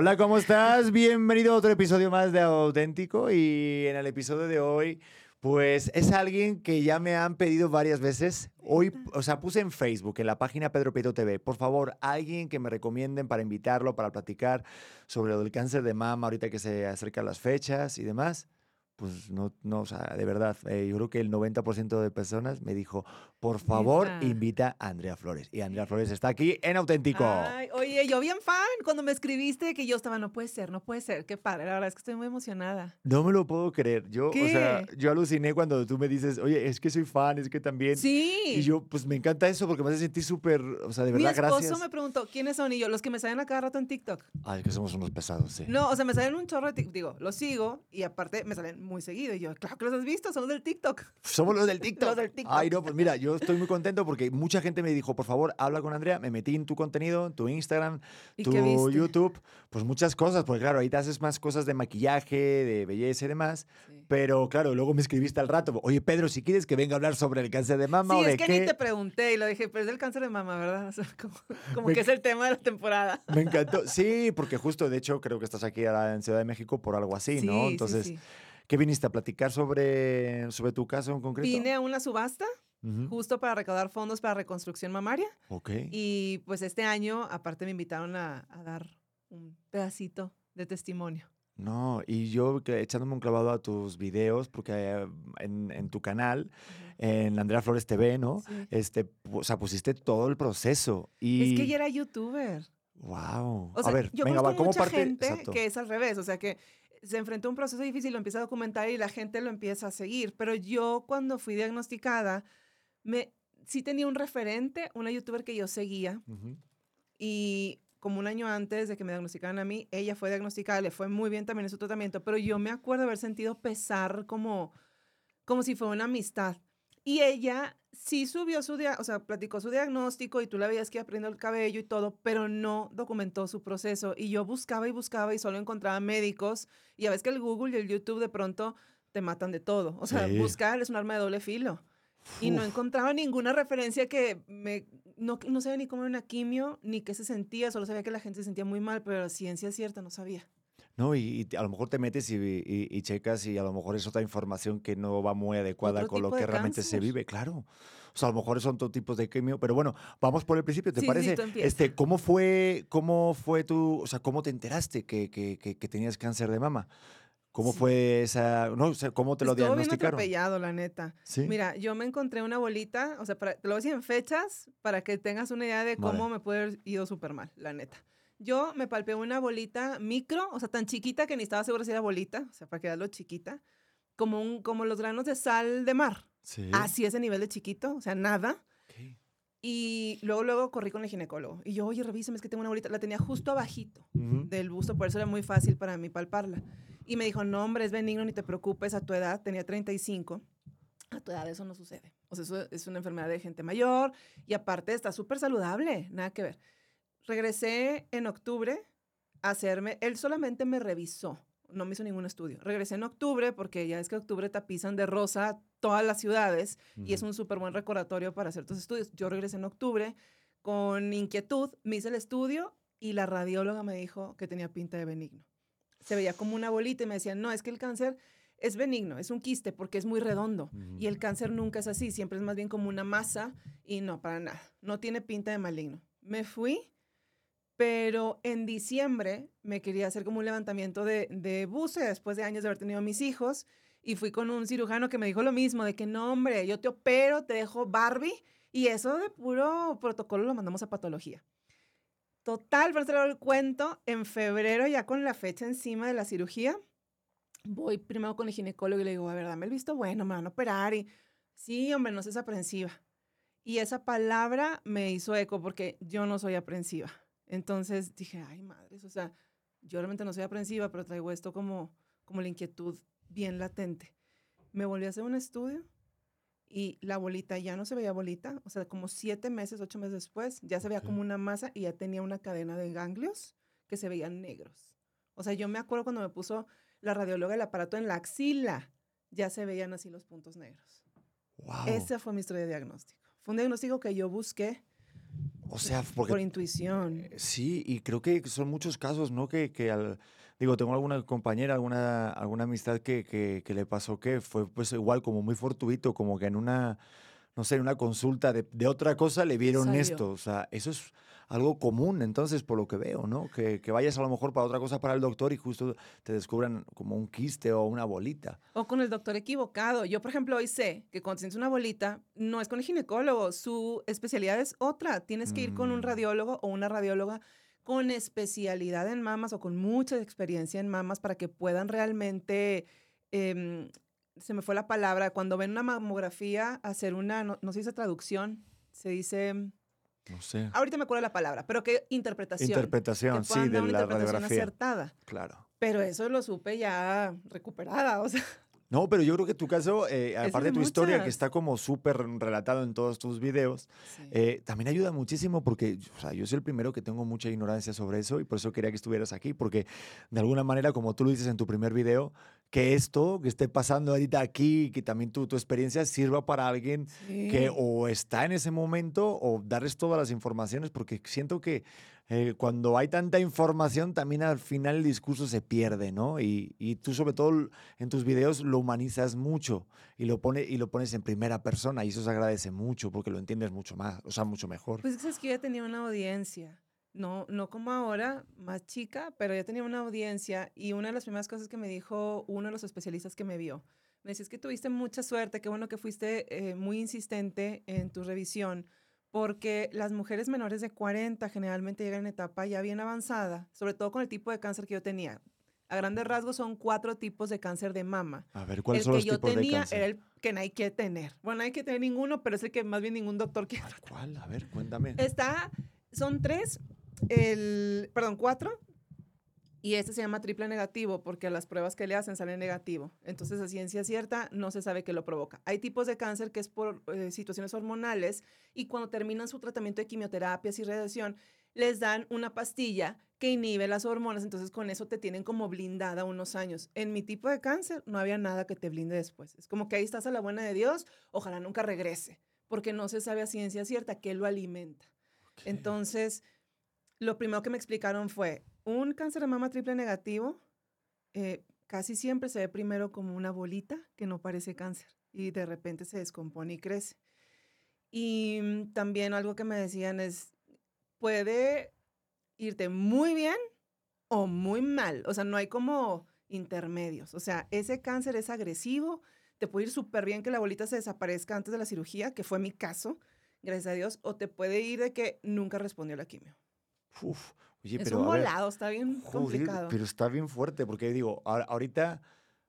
Hola, ¿cómo estás? Bienvenido a otro episodio más de Auténtico y en el episodio de hoy, pues es alguien que ya me han pedido varias veces. Hoy, o sea, puse en Facebook, en la página Pedro Prieto TV, por favor, alguien que me recomienden para invitarlo, para platicar sobre lo del cáncer de mama, ahorita que se acercan las fechas y demás pues no, no, o sea, de verdad, eh, yo creo que el 90% de personas me dijo, por favor, invita a Andrea Flores. Y Andrea Flores está aquí en Auténtico. Ay, oye, yo bien fan cuando me escribiste que yo estaba, no puede ser, no puede ser, qué padre, la verdad es que estoy muy emocionada. No me lo puedo creer. Yo, o sea, yo aluciné cuando tú me dices, oye, es que soy fan, es que también. Sí. Y yo, pues me encanta eso porque me hace sentir súper, o sea, de verdad, gracias. Mi esposo me preguntó, ¿quiénes son? Y yo, los que me salen a cada rato en TikTok. Ay, que somos unos pesados, sí. No, o sea, me salen un chorro de TikTok, digo, los sigo y aparte me salen muy seguido. Y yo, claro que los has visto, somos del TikTok. Somos los del TikTok. los del TikTok. Ay, no, pues mira, yo estoy muy contento porque mucha gente me dijo, por favor, habla con Andrea. Me metí en tu contenido, en tu Instagram, tu YouTube, pues muchas cosas, porque claro, ahí te haces más cosas de maquillaje, de belleza y demás. Pero claro, luego me escribiste al rato, oye, Pedro, si quieres que venga a hablar sobre el cáncer de mama sí, o de es que ni te pregunté y lo dije, pero es del cáncer de mama, ¿verdad? como, que es el tema de la temporada. Me encantó. Sí, porque justo, de hecho, creo que estás aquí en Ciudad de México por algo así, ¿no? Entonces... ¿Qué viniste a platicar sobre, sobre tu caso en concreto? Vine a una subasta. Justo para recaudar fondos para reconstrucción mamaria. Ok. Y pues este año, aparte, me invitaron a, dar un pedacito de testimonio. No, y yo echándome un clavado a tus videos, porque eh, en, tu canal, en Andrea Flores TV, ¿no? Este, o sea, pusiste todo el proceso. Y... Es que ella era youtuber. Wow. O sea, a ver, yo venga, va, ¿cómo mucha parte? gente que es al revés, o sea, que se enfrentó a un proceso difícil, lo empieza a documentar y la gente lo empieza a seguir. Pero yo cuando fui diagnosticada, me, sí tenía un referente, una youtuber que yo seguía. Y como un año antes de que me diagnosticaran a mí, ella fue diagnosticada, le fue muy bien también en su tratamiento, pero yo me acuerdo haber sentido pesar como, como si fuera una amistad. Y ella sí subió su, o sea, platicó su diagnóstico y tú la veías que aprendió el cabello y todo, pero no documentó su proceso. Y yo buscaba y buscaba y solo encontraba médicos. Y a veces que el Google y el YouTube de pronto te matan de todo. O sea, buscar es un arma de doble filo. Y no encontraba ninguna referencia que me... No, no sabía ni cómo era una quimio, ni qué se sentía, solo sabía que la gente se sentía muy mal, pero la ciencia cierta no sabía. No, y, a lo mejor te metes y, checas y a lo mejor es otra información que no va muy adecuada con lo que realmente se vive, claro. O sea, a lo mejor son todos tipos de quimio, pero bueno, vamos por el principio, ¿te parece? este, ¿cómo fue, cómo fue tu, o sea, cómo te enteraste que, que, que, tenías cáncer de mama? ¿Cómo fue esa, no, o cómo te lo Estuvo diagnosticaron? bien atropellado, la neta. Mira, yo me encontré una bolita, o sea, te lo voy a decir en fechas para que tengas una idea de cómo me puede haber ido súper mal, la neta. Yo me palpé una bolita micro, o sea, tan chiquita que ni estaba segura si era bolita, o sea, para quedarlo chiquita, como, un, como los granos de sal de mar. Sí. Así ese nivel de chiquito, o sea, nada. Y luego, luego corrí con el ginecólogo. Y yo, oye, revísame, es que tengo una bolita. La tenía justo abajito del busto, por eso era muy fácil para mí palparla. Y me dijo, no, hombre, es benigno, ni te preocupes, a tu edad, tenía 35. A tu edad eso no sucede. O sea, eso es una enfermedad de gente mayor y aparte está súper saludable, nada que ver regresé en octubre a hacerme, él solamente me revisó, no me hizo ningún estudio. Regresé en octubre porque ya es que octubre tapizan de rosa todas las ciudades y es un súper buen recordatorio para hacer tus estudios. Yo regresé en octubre con inquietud, me hice el estudio y la radióloga me dijo que tenía pinta de benigno. Se veía como una bolita y me decían, no, es que el cáncer es benigno, es un quiste porque es muy redondo y el cáncer nunca es así, siempre es más bien como una masa y no, para nada, no tiene pinta de maligno. Me fui pero en diciembre me quería hacer como un levantamiento de, de buce después de años de haber tenido mis hijos y fui con un cirujano que me dijo lo mismo, de que no, hombre, yo te opero, te dejo Barbie y eso de puro protocolo lo mandamos a patología. Total, para el cuento, en febrero ya con la fecha encima de la cirugía, voy primero con el ginecólogo y le digo, a ver, dame el visto bueno, me van a operar y sí, hombre, no seas aprensiva. Y esa palabra me hizo eco porque yo no soy aprensiva. Entonces dije, ay, madres, o sea, yo realmente no soy aprensiva, pero traigo esto como, como la inquietud bien latente. Me volví a hacer un estudio y la bolita ya no se veía bolita, o sea, como siete meses, ocho meses después, ya se veía como una masa y ya tenía una cadena de ganglios que se veían negros. O sea, yo me acuerdo cuando me puso la radióloga el aparato en la axila, ya se veían así los puntos negros. Wow. Esa fue mi historia de diagnóstico. Fue un diagnóstico que yo busqué O sea, porque... Por intuición. Eh, sí, y creo que son muchos casos, ¿no? Que, que al... Digo, tengo alguna compañera, alguna, alguna amistad que, que, que le pasó que fue pues igual como muy fortuito, como que en una no sé, en una consulta de, de otra cosa le vieron esto. O sea, eso es algo común, entonces, por lo que veo, ¿no? Que, que, vayas a lo mejor para otra cosa para el doctor y justo te descubran como un quiste o una bolita. O con el doctor equivocado. Yo, por ejemplo, hoy sé que cuando tienes una bolita, no es con el ginecólogo, su especialidad es otra. Tienes que ir con un mm. radiólogo o una radióloga con especialidad en mamas o con mucha experiencia en mamas para que puedan realmente eh, se me fue la palabra, cuando ven una mamografía, hacer una, no, se dice traducción, se dice... No sé. Ahorita me acuerdo la palabra, pero qué interpretación. Interpretación, sí, de la radiografía. acertada. Claro. Pero eso lo supe ya recuperada, o sea. No, pero yo creo que tu caso, eh, aparte de tu historia, que está como súper relatado en todos tus videos, eh, también ayuda muchísimo porque o sea, yo soy el primero que tengo mucha ignorancia sobre eso y por eso quería que estuvieras aquí, porque de alguna manera, como tú lo dices en tu primer video, que esto que esté pasando ahorita aquí, que también tu, tu experiencia sirva para alguien que o está en ese momento o darles todas las informaciones, porque siento que eh, cuando hay tanta información, también al final el discurso se pierde, ¿no? Y, y, tú sobre todo en tus videos lo humanizas mucho y lo, pone, y lo pones en primera persona y eso se agradece mucho porque lo entiendes mucho más, o sea, mucho mejor. Pues es que yo ya tenía una audiencia. No, no como ahora, más chica, pero ya tenía una audiencia y una de las primeras cosas que me dijo uno de los especialistas que me vio, me decía, es que tuviste mucha suerte, qué bueno que fuiste eh, muy insistente en tu revisión, porque las mujeres menores de 40 generalmente llegan en etapa ya bien avanzada, sobre todo con el tipo de cáncer que yo tenía. A grandes rasgos son cuatro tipos de cáncer de mama. A ver, ¿cuáles son los tipos de cáncer? El que yo tenía era el que no hay que tener. Bueno, no hay que tener ninguno, pero es el que más bien ningún doctor quiere. ¿Cuál? A ver, cuéntame. Está, son tres, el, perdón, cuatro, y este se llama triple negativo porque las pruebas que le hacen salen negativo. Entonces, a ciencia cierta, no se sabe qué lo provoca. Hay tipos de cáncer que es por eh, situaciones hormonales y cuando terminan su tratamiento de quimioterapias y radiación, les dan una pastilla que inhibe las hormonas. Entonces, con eso te tienen como blindada unos años. En mi tipo de cáncer no había nada que te blinde después. Es como que ahí estás a la buena de Dios, ojalá nunca regrese, porque no se sabe a ciencia cierta qué lo alimenta. Entonces, lo primero que me explicaron fue, un cáncer de mama triple negativo eh, casi siempre se ve primero como una bolita que no parece cáncer y de repente se descompone y crece. Y mm, también algo que me decían es, puede irte muy bien o muy mal. O sea, no hay como intermedios. O sea, ese cáncer es agresivo, te puede ir súper bien que la bolita se desaparezca antes de la cirugía, que fue mi caso, gracias a Dios, o te puede ir de que nunca respondió la quimio. Uf, Oye, es un volado, está bien complicado. Pero está bien fuerte, porque digo, ahorita,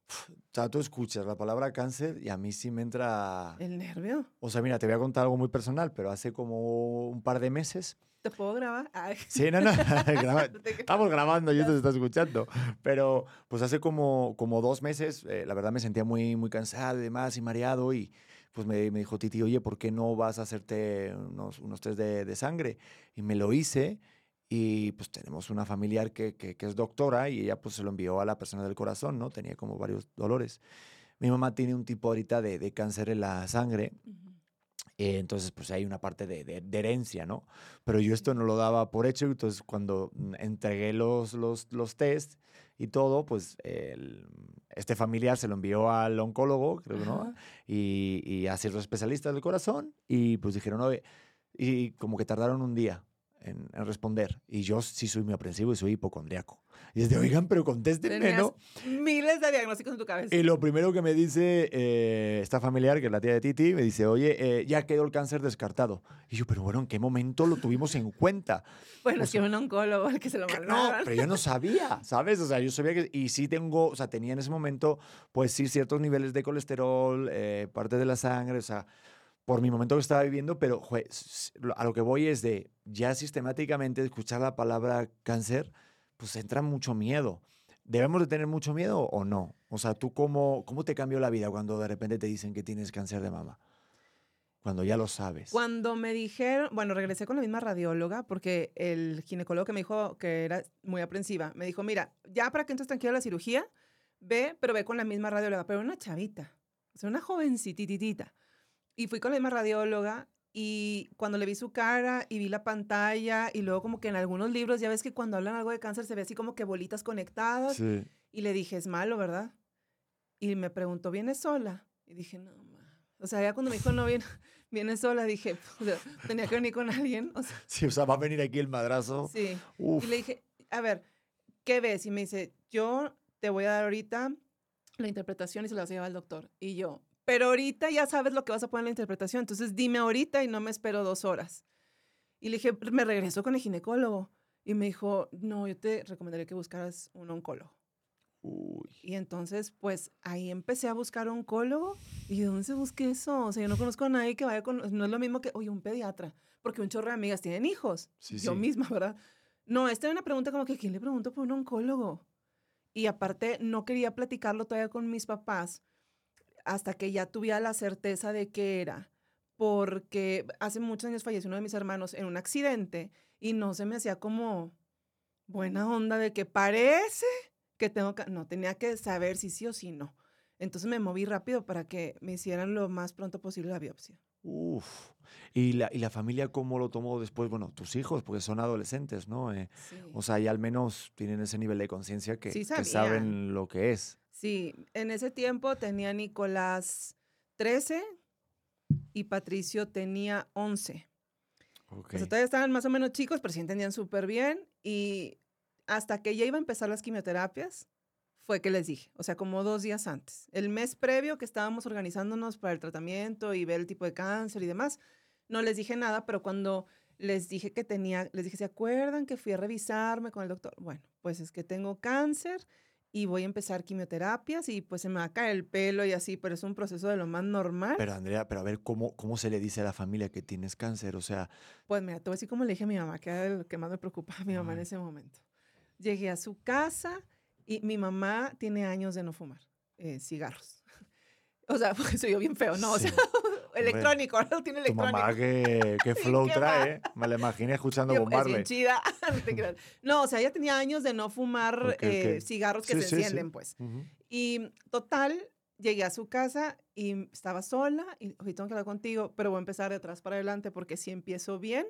o sea, tú escuchas la palabra cáncer y a mí sí me entra... ¿El nervio? O sea, mira, te voy a contar algo muy personal, pero hace como un par de meses... ¿Te puedo grabar? Sí, no, no, estamos grabando y esto se está escuchando. Pero pues hace como, como dos meses, eh, la verdad me sentía muy, muy cansado y demás y mareado y pues me, me, dijo Titi, oye, ¿por qué no vas a hacerte unos, unos test de, de sangre? Y me lo hice y pues tenemos una familiar que, que, es doctora y ella pues se lo envió a la persona del corazón, ¿no? Tenía como varios dolores. Mi mamá tiene un tipo ahorita de, de cáncer en la sangre. Eh, entonces, pues hay una parte de, de, herencia, ¿no? Pero yo esto no lo daba por hecho, entonces cuando mm, entregué los, los, los test y todo, pues el, este familiar se lo envió al oncólogo, creo, ¿no? Y, y a ciertos especialistas del corazón y pues dijeron, oye, y como que tardaron un día en, responder. Y yo sí soy muy aprensivo y soy hipocondriaco. Y es de, oigan, pero contéstenme, ¿no? Miles de diagnósticos en tu cabeza. Y lo primero que me dice eh, esta familiar, que es la tía de Titi, me dice, oye, eh, ya quedó el cáncer descartado. Y yo, pero bueno, ¿en qué momento lo tuvimos en cuenta? Bueno, es que un oncólogo el que se lo mandaron. No, pero yo no sabía, ¿sabes? O sea, yo sabía que, y sí tengo, o sea, tenía en ese momento, pues sí, ciertos niveles de colesterol, eh, parte de la sangre, o sea, por mi momento que estaba viviendo, pero a lo que voy es de ya sistemáticamente escuchar la palabra cáncer, pues entra mucho miedo. ¿Debemos de tener mucho miedo o no? O sea, ¿tú cómo, cómo te cambió la vida cuando de repente te dicen que tienes cáncer de mama? Cuando ya lo sabes. Cuando me dijeron, bueno, regresé con la misma radióloga porque el ginecólogo que me dijo que era muy aprensiva, me dijo, mira, ya para que entres tranquila a la cirugía, ve, pero ve con la misma radióloga, pero una chavita, o sea, una jovencititita. Y fui con la misma radióloga y cuando le vi su cara y vi la pantalla y luego como que en algunos libros ya ves que cuando hablan algo de cáncer se ve así como que bolitas conectadas. Y le dije, es malo, ¿verdad? Y me preguntó, ¿vienes sola? Y dije, no, O sea, ya cuando me dijo, no, viene, viene sola, dije, tenía que venir con alguien. O sea, sí, o sea, va a venir aquí el madrazo. Sí. Y le dije, a ver, ¿qué ves? Y me dice, yo te voy a dar ahorita la interpretación y se la vas a llevar al doctor. Y yo, pero ahorita ya sabes lo que vas a poner en la interpretación, entonces dime ahorita y no me espero dos horas. Y le dije, me regreso con el ginecólogo. Y me dijo, no, yo te recomendaría que buscaras un oncólogo. Y entonces, pues ahí empecé a buscar oncólogo. Y ¿de dónde se busque eso? O sea, yo no conozco a nadie que vaya con. No es lo mismo que, oye, un pediatra. Porque un chorro de amigas tienen hijos. yo misma, ¿verdad? No, esta es una pregunta como que, ¿quién le pregunto por un oncólogo? Y aparte, no quería platicarlo todavía con mis papás hasta que ya tuviera la certeza de qué era. Porque hace muchos años falleció uno de mis hermanos en un accidente y no se me hacía como buena onda de que parece que tengo que, no, tenía que saber si sí o si no. Entonces me moví rápido para que me hicieran lo más pronto posible la biopsia. Uf. ¿Y la, ¿Y la familia cómo lo tomó después? Bueno, tus hijos, porque son adolescentes, ¿no? Eh, o sea, y al menos tienen ese nivel de conciencia que, que, saben lo que es. Sí, en ese tiempo tenía Nicolás 13 y Patricio tenía 11. Okay. todavía estaban más o menos chicos, pero sí entendían súper bien. Y hasta que ya iba a empezar las quimioterapias, fue que les dije, o sea, como dos días antes. El mes previo que estábamos organizándonos para el tratamiento y ver el tipo de cáncer y demás, no les dije nada, pero cuando les dije que tenía, les dije, ¿se acuerdan que fui a revisarme con el doctor? Bueno, pues es que tengo cáncer y voy a empezar quimioterapias y pues se me va a caer el pelo y así, pero es un proceso de lo más normal. Pero Andrea, pero a ver, ¿cómo, cómo se le dice a la familia que tienes cáncer? O sea... Pues mira, te voy a decir cómo le dije a mi mamá, que era lo que más me preocupaba a mi mamá en ese momento. Llegué a su casa y mi mamá tiene años de no fumar eh, cigarros. O sea, porque soy yo bien feo, ¿no? O sea, electrónico, ahora lo tiene electrónico. Tu mamá que, que flow trae, me la imaginé escuchando bombarde. Es chida. no, o sea, ella tenía años de no fumar eh, cigarros que se encienden, pues. Y total, llegué a su casa y estaba sola y hoy tengo que hablar contigo, pero voy a empezar de atrás para adelante porque si empiezo bien,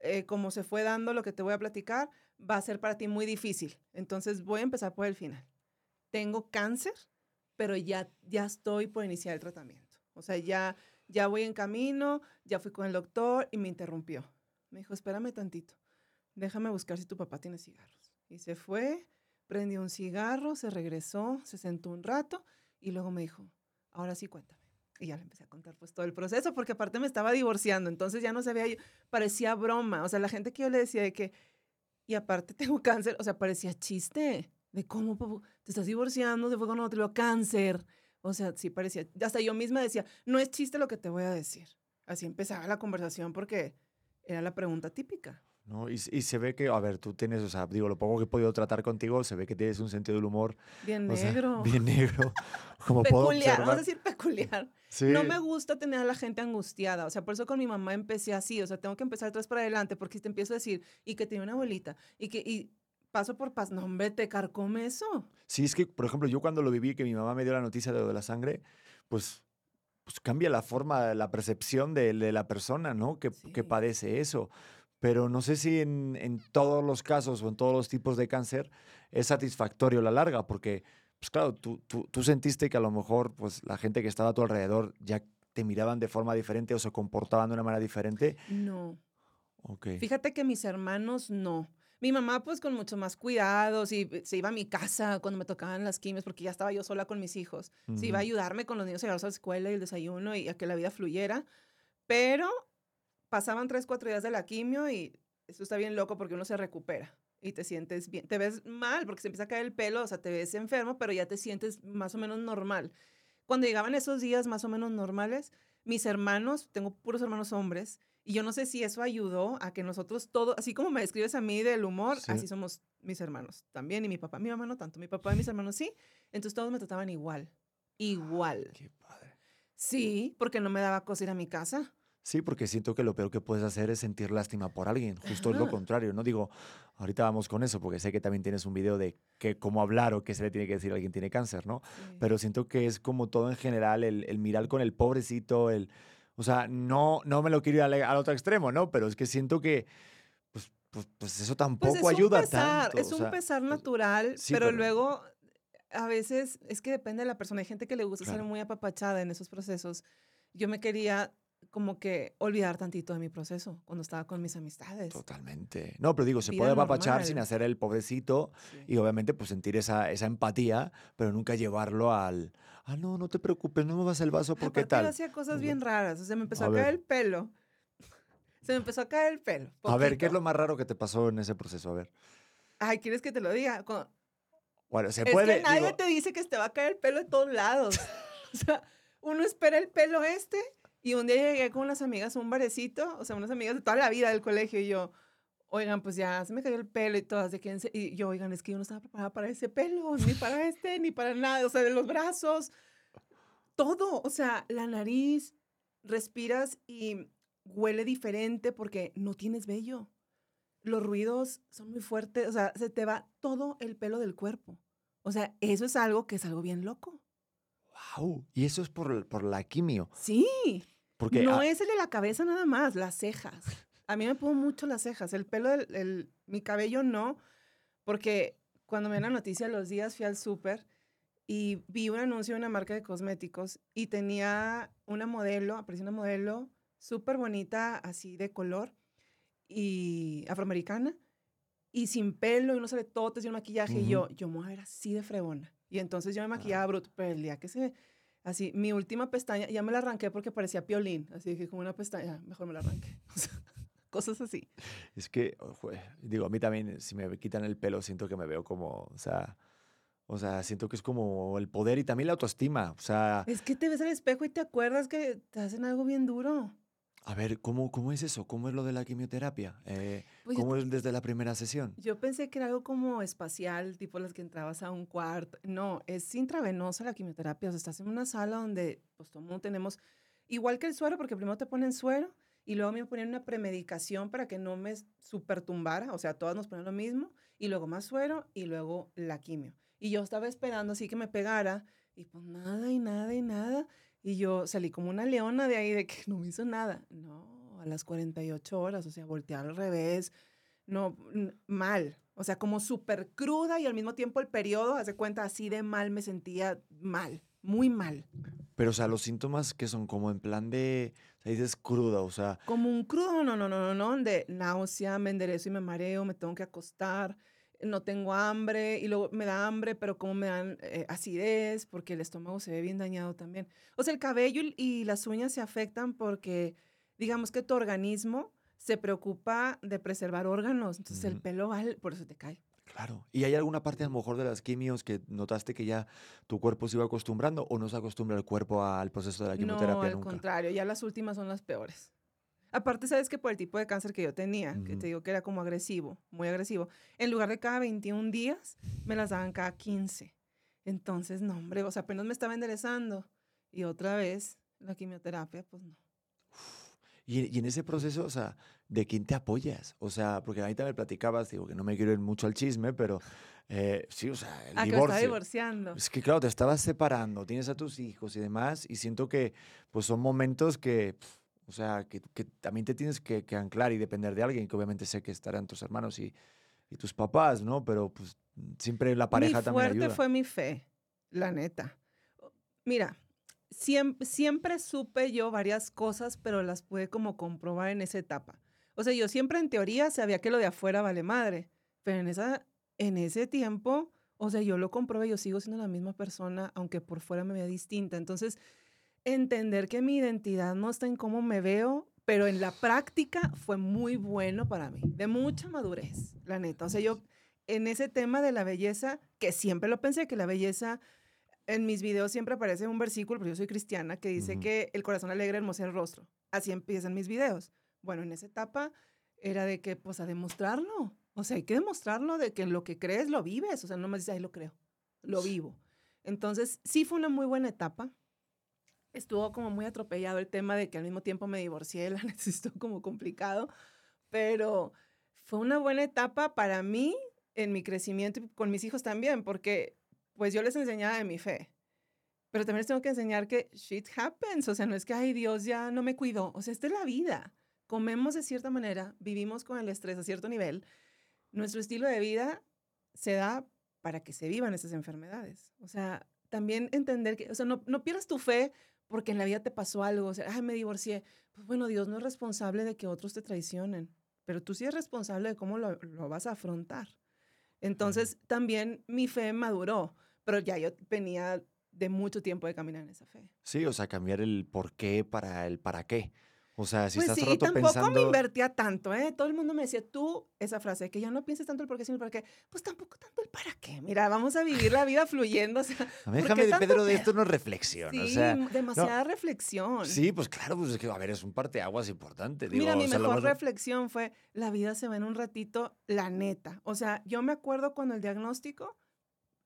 eh, como se fue dando lo que te voy a platicar, va a ser para ti muy difícil. Entonces voy a empezar por el final. Tengo cáncer, pero ya, ya estoy por iniciar el tratamiento. O sea, ya ya voy en camino, ya fui con el doctor y me interrumpió. Me dijo, espérame tantito, déjame buscar si tu papá tiene cigarros. Y se fue, prendió un cigarro, se regresó, se sentó un rato y luego me dijo, ahora sí cuéntame. Y ya le empecé a contar pues todo el proceso, porque aparte me estaba divorciando, entonces ya no sabía, parecía broma, o sea, la gente que yo le decía de que, y aparte tengo cáncer, o sea, parecía chiste, de cómo te estás divorciando, se fue con otro, cáncer. O sea, sí parecía, hasta yo misma decía, no es chiste lo que te voy a decir. Así empezaba la conversación porque era la pregunta típica. ¿no? Y, y, se ve que, a ver, tú tienes, o sea, digo, lo poco que he podido tratar contigo, se ve que tienes un sentido del humor. Bien negro. bien negro. Como peculiar, vamos a decir peculiar. No me gusta tener a la gente angustiada, o sea, por eso con mi mamá empecé así, o sea, tengo que empezar atrás para adelante, porque si te empiezo a decir, y que tiene una abuelita, y que, y paso por paso. No, hombre, te carcome eso. Sí, es que, por ejemplo, yo cuando lo viví, que mi mamá me dio la noticia de lo de la sangre, pues, pues cambia la forma, la percepción de, la persona, ¿no? Que, que, padece eso. Pero no sé si en, en, todos los casos o en todos los tipos de cáncer es satisfactorio la larga, porque, pues claro, tú, tú, tú sentiste que a lo mejor pues, la gente que estaba a tu alrededor ya te miraban de forma diferente o se comportaban de una manera diferente. No. Ok. Fíjate que mis hermanos no. Mi mamá, pues con mucho más cuidados y se iba a mi casa cuando me tocaban las quimios porque ya estaba yo sola con mis hijos. Se iba a ayudarme con los niños a llevarlos a la escuela y el desayuno y a que la vida fluyera. Pero pasaban tres, cuatro días de la quimio y eso está bien loco porque uno se recupera y te sientes bien. Te ves mal porque se empieza a caer el pelo, o sea, te ves enfermo, pero ya te sientes más o menos normal. Cuando llegaban esos días más o menos normales, mis hermanos, tengo puros hermanos hombres, y yo no sé si eso ayudó a que nosotros todos, así como me describes a mí del humor, así somos mis hermanos también, y mi papá, mi mamá no tanto, mi papá y mis hermanos sí. Entonces todos me trataban igual, igual. qué padre. Sí, porque no me daba cosa ir a mi casa. Sí, porque siento que lo peor que puedes hacer es sentir lástima por alguien. Justo es lo contrario. No digo, ahorita vamos con eso, porque sé que también tienes un video de que, cómo hablar o qué se le tiene que decir a alguien tiene cáncer, ¿no? Pero siento que es como todo en general, el, el mirar con el pobrecito, el O sea, no, no me lo quiero ir al, otro extremo, ¿no? Pero es que siento que pues, pues, pues eso tampoco pues ayuda tanto. Es un pesar pues, natural, pero, luego a veces es que depende de la persona. Hay gente que le gusta ser muy apapachada en esos procesos. Yo me quería como que olvidar tantito de mi proceso cuando estaba con mis amistades. Totalmente. No, pero digo, se puede apapachar sin hacer el pobrecito y obviamente pues sentir esa, esa empatía, pero nunca llevarlo al, ah, no, no te preocupes, no me vas el vaso porque Aparte, tal. Yo hacía cosas bien raras, o sea, me empezó a, caer el pelo. Se me empezó a caer el pelo. A ver, ¿qué es lo más raro que te pasó en ese proceso? A ver. Ay, ¿quieres que te lo diga? Bueno, se puede. Es que nadie te dice que te va a caer el pelo de todos lados. o sea, uno espera el pelo este y un día llegué con unas amigas a un barecito, o sea, unas amigas de toda la vida del colegio, y yo, oigan, pues ya se me cayó el pelo y todas de quién y yo, oigan, es que yo no estaba preparada para ese pelo, ni para este, ni para nada, o sea, de los brazos, todo, o sea, la nariz, respiras y huele diferente porque no tienes vello. Los ruidos son muy fuertes, o sea, se te va todo el pelo del cuerpo. O sea, eso es algo que es algo bien loco. Wow, y eso es por, por la quimio. Sí no es el de la cabeza nada más, las cejas. A mí me pongo mucho las cejas. El pelo, del, mi cabello no, porque cuando me dio la noticia los días fui al súper y vi un anuncio de una marca de cosméticos y tenía una modelo, apareció una modelo súper bonita, así de color y afroamericana y sin pelo y no sale todo, y un maquillaje y yo, yo me voy a ver así de fregona. Y entonces yo me maquillaba bruto, pero el día que se Así, mi última pestaña, ya me la arranqué porque parecía piolín. Así que como una pestaña, mejor me la arranqué. cosas así. Es que, digo, a mí también, si me quitan el pelo, siento que me veo como, o sea, o sea, siento que es como el poder y también la autoestima. O sea. Es que te ves al espejo y te acuerdas que te hacen algo bien duro. A ver, ¿cómo, ¿cómo es eso? ¿Cómo es lo de la quimioterapia? Eh, pues ¿Cómo es desde la primera sesión? Yo pensé que era algo como espacial, tipo las que entrabas a un cuarto. No, es intravenosa la quimioterapia. O sea, estás en una sala donde, pues, todo mundo tenemos, igual que el suero, porque primero te ponen suero y luego me ponían una premedicación para que no me supertumbara. O sea, todas nos ponen lo mismo y luego más suero y luego la quimio. Y yo estaba esperando así que me pegara y pues nada y nada y nada. Y yo salí como una leona de ahí de que no me hizo nada. No, a las 48 horas, o sea, volteé al revés, no, mal. O sea, como súper cruda y al mismo tiempo el periodo, hace cuenta, así de mal me sentía mal, muy mal. Pero, o sea, los síntomas que son como en plan de, o sea, dices cruda, o sea. Como un crudo, no, no, no, no, no, de náusea, me enderezo y me mareo, me tengo que acostar no tengo hambre y luego me da hambre, pero como me dan eh, acidez porque el estómago se ve bien dañado también. O sea, el cabello y las uñas se afectan porque digamos que tu organismo se preocupa de preservar órganos, entonces el pelo va, por eso te cae. Claro. ¿Y hay alguna parte a lo mejor de las quimios que notaste que ya tu cuerpo se iba acostumbrando o no se acostumbra el cuerpo al proceso de la quimioterapia? No, al contrario, ya las últimas son las peores. Aparte, sabes que por el tipo de cáncer que yo tenía, que te digo que era como agresivo, muy agresivo, en lugar de cada 21 días, me las daban cada 15. Entonces, no, hombre, o sea, apenas me estaba enderezando. Y otra vez, la quimioterapia, pues no. Y, en ese proceso, o sea, ¿de quién te apoyas? O sea, porque ahorita me platicabas, digo que no me quiero ir mucho al chisme, pero eh, sí, o sea, el ah, divorcio. Que divorciando. Es que claro, te estabas separando, tienes a tus hijos y demás, y siento que pues son momentos que... O sea, que, también te tienes que, anclar y depender de alguien, que obviamente sé que estarán tus hermanos y, tus papás, ¿no? Pero pues siempre la pareja también ayuda. Mi fuerte fue mi fe, la neta. Mira, siempre, siempre supe yo varias cosas, pero las pude como comprobar en esa etapa. O sea, yo siempre en teoría sabía que lo de afuera vale madre, pero en, esa, en ese tiempo, o sea, yo lo comprobé, yo sigo siendo la misma persona, aunque por fuera me vea distinta. Entonces, entender que mi identidad no está en cómo me veo, pero en la práctica fue muy bueno para mí, de mucha madurez, la neta. O sea, yo en ese tema de la belleza, que siempre lo pensé, que la belleza, en mis videos siempre aparece un versículo, porque yo soy cristiana, que dice que el corazón alegre hermosa el rostro. Así empiezan mis videos. Bueno, en esa etapa era de que, pues, a demostrarlo. O sea, hay que demostrarlo de que lo que crees lo vives. O sea, no me dices, ahí lo creo, lo vivo. Entonces, sí fue una muy buena etapa estuvo como muy atropellado el tema de que al mismo tiempo me divorcié, la necesito como complicado, pero fue una buena etapa para mí en mi crecimiento y con mis hijos también, porque pues yo les enseñaba de mi fe, Pero también les tengo que enseñar que shit happens. O sea, no es que, ay, Dios ya no me cuidó. O sea, esta es la vida. Comemos de cierta manera, vivimos con el estrés a cierto nivel. Nuestro estilo de vida se da para que se vivan esas enfermedades. O sea, también entender que, o sea, no, no pierdas tu fe porque en la vida te pasó algo. O sea, ay, me divorcié. Pues bueno, Dios no es responsable de que otros te traicionen, pero tú sí eres responsable de cómo lo, lo vas a afrontar. Entonces, también mi fe maduró, pero ya yo venía de mucho tiempo de caminar en esa fe. Sí, o sea, cambiar el por qué para el para qué. O sea, si pues estás sí, todo y tampoco pensando... me invertía tanto, ¿eh? Todo el mundo me decía, tú, esa frase, que ya no pienses tanto el por qué, sino el para qué. Pues tampoco tanto el para qué. Mira, vamos a vivir la vida fluyendo. O sea, A ¿por ver, qué déjame, Pedro, de esto no reflexión. Sí, o sea, demasiada reflexión. sí, pues claro, pues es que, a ver, es un parteaguas importante. Digo, Mira, mi o sea, lo mejor reflexión fue, la vida se va en un ratito, la neta. O sea, yo me acuerdo cuando el diagnóstico,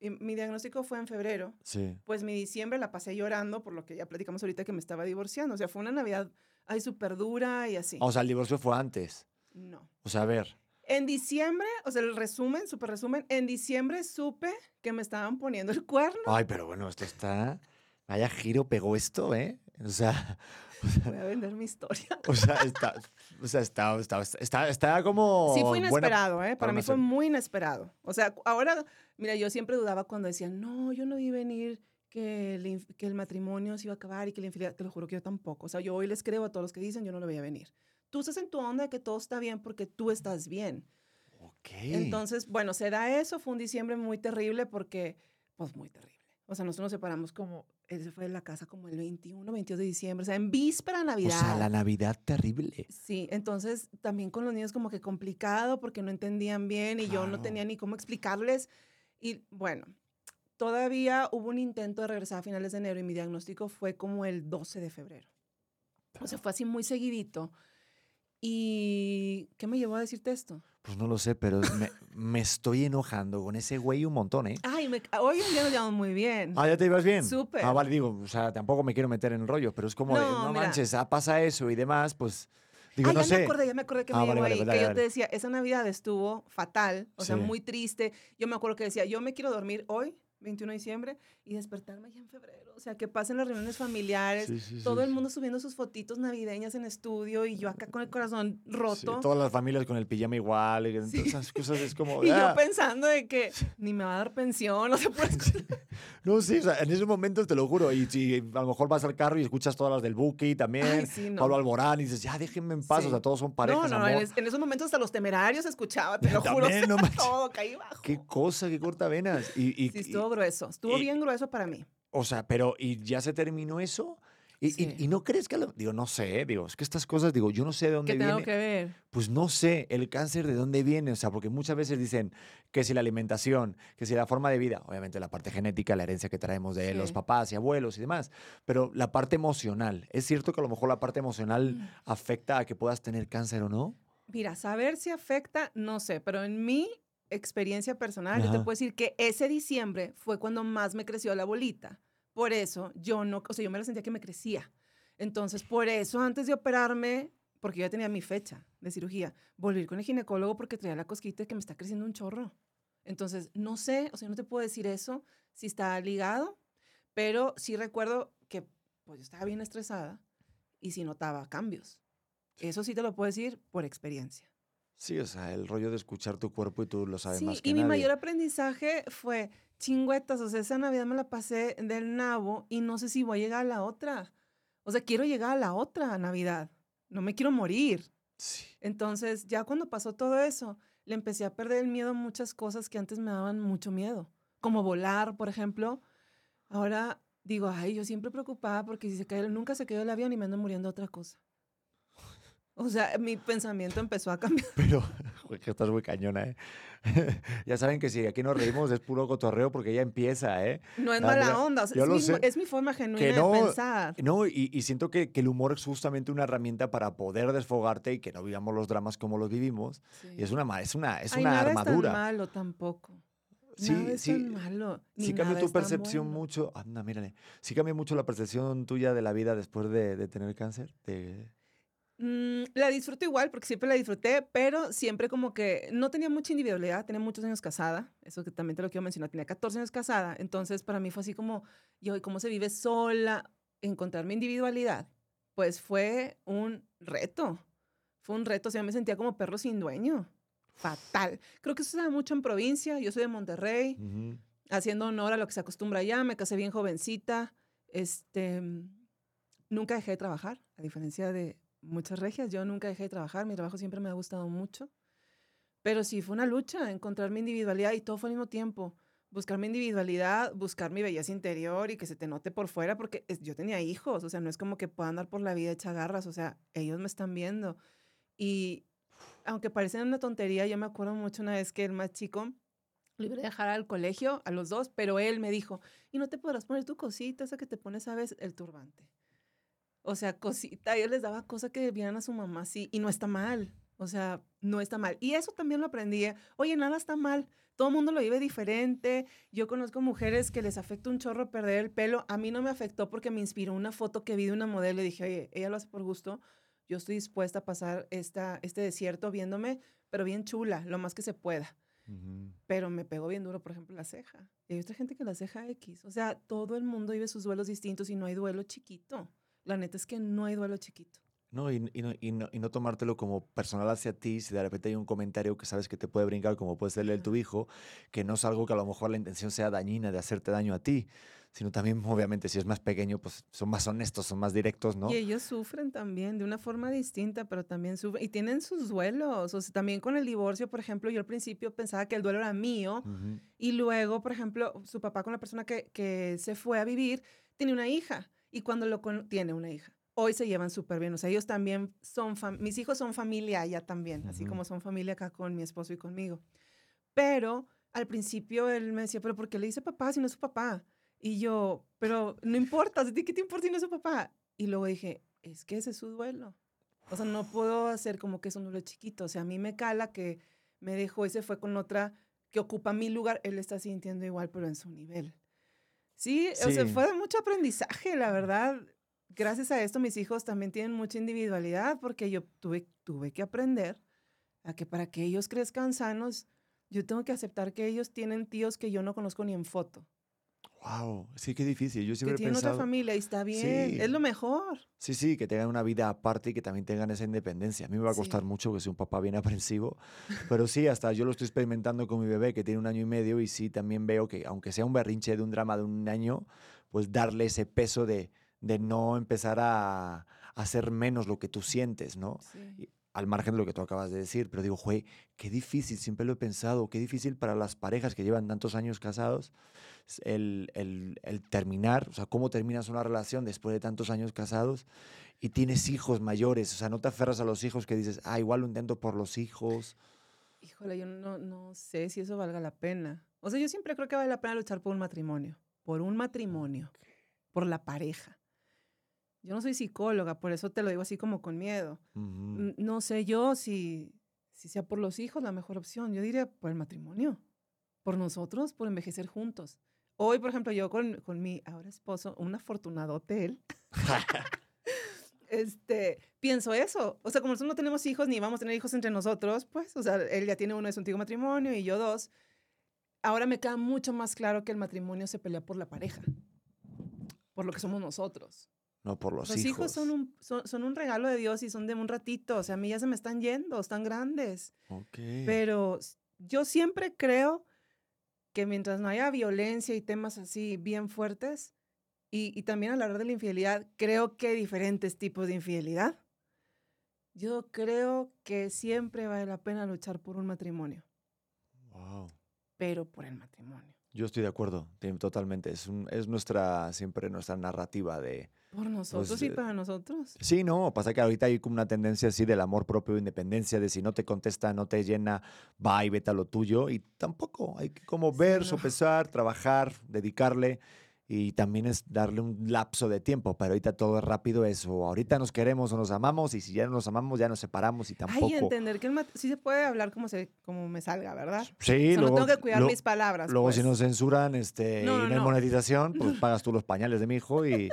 mi diagnóstico fue en febrero, Sí. pues mi diciembre la pasé llorando por lo que ya platicamos ahorita que me estaba divorciando. O sea, fue una Navidad ahí súper dura y así. O sea, el divorcio fue antes. No. O sea, a ver. En diciembre, o sea, el resumen, súper resumen, en diciembre supe que me estaban poniendo el cuerno. Ay, pero bueno, esto está... Vaya giro pegó esto, ¿eh? O sea, Voy a vender mi historia. o sea, está, o sea, está, está, está, está como... Sí, fue buena- inesperado, ¿eh? Para mí fue muy inesperado. O sea, ahora, mira, yo siempre dudaba cuando decían, no, yo no vi venir que el, inf- que el matrimonio se iba a acabar y que la infidelidad, te lo juro que yo tampoco. O sea, yo hoy les creo a todos los que dicen, yo no lo veía venir. Tú estás en tu onda de que todo está bien porque tú estás bien. Ok. Entonces, bueno, se da eso, fue un diciembre muy terrible porque, pues muy terrible. O sea, nosotros nos separamos como, él se fue de la casa como el 21, 22 de diciembre, o sea, en víspera de o Navidad. sea, la Navidad terrible. Sí, entonces también con los niños como que complicado porque no entendían bien y yo no tenía ni cómo explicarles. Y bueno, todavía hubo un intento de regresar a finales de enero y mi diagnóstico fue como el 12 de febrero. O sea, fue así muy seguidito. ¿Y qué me llevó a decirte esto? Pues no lo sé, pero me, me estoy enojando con ese güey un montón, ¿eh? Ay, me- hoy en día nos llevamos muy bien. Ah, ¿ya te ibas bien? Súper. Ah, vale, digo, o sea, tampoco me quiero meter en el rollo, pero es como de, No, no mira. manches, ah, pasa eso y demás, pues, digo, ah, no ya sé. me acordé, ya me acordé que Ah, me vale, llevó vale, ahí, dale, que yo te decía, esa Navidad estuvo fatal, o sea, Sí. muy triste. Yo me acuerdo que decía, yo me quiero dormir hoy, 21 de diciembre, y despertarme ya en febrero. O sea, que pasen las reuniones familiares, Sí, sí, todo sí, el mundo subiendo sus fotitos navideñas en estudio y yo acá con el corazón roto. todas las familias con el pijama igual, y esas cosas es como... y ah, yo pensando de que ni me va a dar pensión, o sea, puras cosas. No, sí, o sea, en esos momentos te lo juro. Y si a lo mejor vas al carro y escuchas todas las del Buki también, Ay, no. Pablo Alborán, y dices, ya déjenme en paz. O sea, todos son parejas, no, no, amor. en, es- en esos momentos hasta los temerarios escuchaba, te lo juro. También, no manches. todo caí bajo. Qué cosa, qué cortavenas. Y, y, y- estuvo grueso, estuvo y- bien grueso para mí. o sea, pero ¿y ya se terminó eso? Y, y- Sí. y no crees que, lo- digo, no sé, digo, es que estas cosas, digo, yo no sé de dónde ¿Qué tengo viene. que ver? Pues no sé el cáncer de dónde viene, o sea, porque muchas veces dicen que si la alimentación, que si la forma de vida, obviamente la parte genética, la herencia que traemos de los Sí. papás y abuelos y demás, pero la parte emocional, ¿es cierto que a lo mejor la parte emocional Mm. afecta a que puedas tener cáncer o no? Mira, saber si afecta, no sé, pero en mi experiencia personal, yo te Ajá. puedo decir que ese diciembre fue cuando más me creció la bolita. Por eso yo no, o sea, yo me la sentía que me crecía. Entonces, por eso antes de operarme, porque yo ya tenía mi fecha de cirugía, volví con el ginecólogo porque traía la cosquita de que me está creciendo un chorro. Entonces, no sé, o sea, no te puedo decir eso, si está ligado, pero sí recuerdo que pues yo estaba bien estresada y sí notaba cambios. Eso sí te lo puedo decir por experiencia. Sí, o sea, el rollo de escuchar tu cuerpo y tú lo sabes Sí, más que y mi mayor aprendizaje fue chingüetas, o sea, esa Navidad me la pasé del nabo y no sé si voy a llegar a la otra. O sea, quiero llegar a la otra Navidad. No me quiero morir. Sí. Entonces, ya cuando pasó todo eso, le empecé a perder el miedo a muchas cosas que antes me daban mucho miedo, como volar, por ejemplo. Ahora digo, ay, yo siempre preocupada porque si se cae, nunca se cayó el avión y me ando muriendo otra cosa. O sea, mi pensamiento empezó a cambiar. Pero, joder, que estás muy cañona, ¿eh? ya saben que si aquí nos reímos es puro cotorreo porque ya empieza, ¿eh? No es mala onda, o sea, es, mi, sé. es mi forma genuina no, de pensar. No, y, y siento que, que el humor es justamente una herramienta para poder desfogarte y que no vivamos los dramas como los vivimos. Y es una, es una, es Ay, una nada armadura. es tan malo tampoco. Sí, nada es sí, tan malo. Sí ni cambia nada tu percepción bueno. mucho. Anda, mírale. Sí cambia mucho la percepción tuya de la vida después de, de tener cáncer. De... Mm, la disfruto igual porque siempre la disfruté, pero siempre como que no tenía mucha individualidad, tenía muchos años casada, eso que también te lo quiero mencionar, tenía 14 años casada, entonces para mí fue así como, yo, ¿cómo se vive sola? Encontrar mi individualidad, pues fue un reto, fue un reto, o sea, me sentía como perro sin dueño, fatal. Creo que eso se da mucho en provincia, yo soy de Monterrey, haciendo honor a lo que se acostumbra allá, me casé bien jovencita, este, nunca dejé de trabajar, a diferencia de muchas regias. Yo nunca dejé de trabajar, mi trabajo siempre me ha gustado mucho. Pero sí fue una lucha encontrar mi individualidad y todo fue al mismo tiempo. Buscar mi individualidad, buscar mi belleza interior y que se te note por fuera, porque yo tenía hijos, o sea, no es como que pueda andar por la vida hecha garras, o sea, ellos me están viendo. Y aunque parece una tontería, yo me acuerdo mucho una vez que el más chico lo iba a dejar al colegio, a los dos, pero él me dijo, y no te podrás poner tu cosita, esa que te pones, ¿sabes? El turbante. O sea, cosita, yo les daba cosas que vieran a su mamá así, y no está mal. O sea, no está mal. Y eso también lo aprendí. ¿eh? Oye, nada está mal. Todo el mundo lo vive diferente. Yo conozco mujeres que les afecta un chorro perder el pelo. A mí no me afectó porque me inspiró una foto que vi de una modelo y dije, oye, ella lo hace por gusto. Yo estoy dispuesta a pasar esta, este desierto viéndome, pero bien chula, lo más que se pueda. Pero me pegó bien duro, por ejemplo, la ceja. Y hay otra gente que la ceja X. O sea, todo el mundo vive sus duelos distintos y no hay duelo chiquito. La neta es que no hay duelo chiquito. No y, no, y, no, y, no, tomártelo como personal hacia ti, si de repente hay un comentario que sabes que te puede brincar, como puede ser el de tu hijo, que no es algo que a lo mejor la intención sea dañina de hacerte daño a ti, sino también, obviamente, si es más pequeño, pues son más honestos, son más directos, ¿no? Y ellos sufren también de una forma distinta, pero también sufren, y tienen sus duelos, o sea, también con el divorcio, por ejemplo, yo al principio pensaba que el duelo era mío, y luego, por ejemplo, su papá con la persona que, que se fue a vivir, tiene una hija y cuando lo tiene una hija. Hoy se llevan súper bien, o sea, ellos también son, mis hijos son familia allá también, así como son familia acá con mi esposo y conmigo. Pero al principio él me decía, pero ¿por qué le dice papá si no es su papá? Y yo, pero no importa, ¿qué te importa si no es su papá? Y luego dije, es que ese es su duelo. O sea, no puedo hacer como que es un duelo chiquito. O sea, a mí me cala que me dejó y se fue con otra que ocupa mi lugar. Él está sintiendo igual, pero en su nivel. Sí, o sea, fue mucho aprendizaje, la verdad. Gracias a esto mis hijos también tienen mucha individualidad porque yo tuve, tuve que aprender a que para que ellos crezcan sanos, yo tengo que aceptar que ellos tienen tíos que yo no conozco ni en foto. Wow, sí, qué difícil. Yo siempre que tienen otra familia y está bien, es lo mejor. Sí, sí, que tengan una vida aparte y que también tengan esa independencia. A mí me va a costar mucho que soy un papá bien aprensivo, pero sí, hasta yo lo estoy experimentando con mi bebé que tiene un año y medio y sí, también veo que aunque sea un berrinche de un drama de un año, pues darle ese peso de, de no empezar a, hacer menos lo que tú sientes, ¿no? Al margen de lo que tú acabas de decir, pero digo, güey, qué difícil, siempre lo he pensado, qué difícil para las parejas que llevan tantos años casados el, el, el, terminar, o sea, cómo terminas una relación después de tantos años casados y tienes hijos mayores, o sea, no te aferras a los hijos que dices, ah, igual lo intento por los hijos. Híjole, yo no, no sé si eso valga la pena. O sea, yo siempre creo que vale la pena luchar por un matrimonio, por un matrimonio, por la pareja. Yo no soy psicóloga, por eso te lo digo así como con miedo. No sé yo si, si sea por los hijos la mejor opción. Yo diría por el matrimonio, por nosotros, por envejecer juntos. Hoy, por ejemplo, yo con, con mi ahora esposo, un afortunado él, este, pienso eso. O sea, como nosotros no tenemos hijos ni vamos a tener hijos entre nosotros, pues, o sea, él ya tiene uno de su antiguo matrimonio y yo dos. Ahora me queda mucho más claro que el matrimonio se pelea por la pareja, por lo que somos nosotros. No por los, hijos. Los hijos son un, son, son, un regalo de Dios y son de un ratito. O sea, a mí ya se me están yendo, están grandes. Okay. Pero yo siempre creo que mientras no haya violencia y temas así bien fuertes, y, también a la hora de la infidelidad, creo que hay diferentes tipos de infidelidad. Yo creo que siempre vale la pena luchar por un matrimonio. Wow. Pero por el matrimonio. Yo estoy de acuerdo, totalmente. Es, es nuestra, siempre nuestra narrativa de, por pues, nosotros y eh, para nosotros. Sí, no, pasa que ahorita hay como una tendencia así del amor propio, independencia, de si no te contesta, no te llena, va y vete a lo tuyo. Y tampoco, hay que como ver, sopesar, trabajar, dedicarle. Y también es darle un lapso de tiempo, pero ahorita todo es rápido eso. Ahorita nos queremos o nos amamos y si ya no nos amamos ya nos separamos y tampoco. Hay entender que sí se puede hablar como, se, como me salga, ¿verdad? Sí. no tengo que cuidar mis palabras. Luego si pues. nos censuran este, y no hay monetización, pues pagas tú los pañales de mi hijo y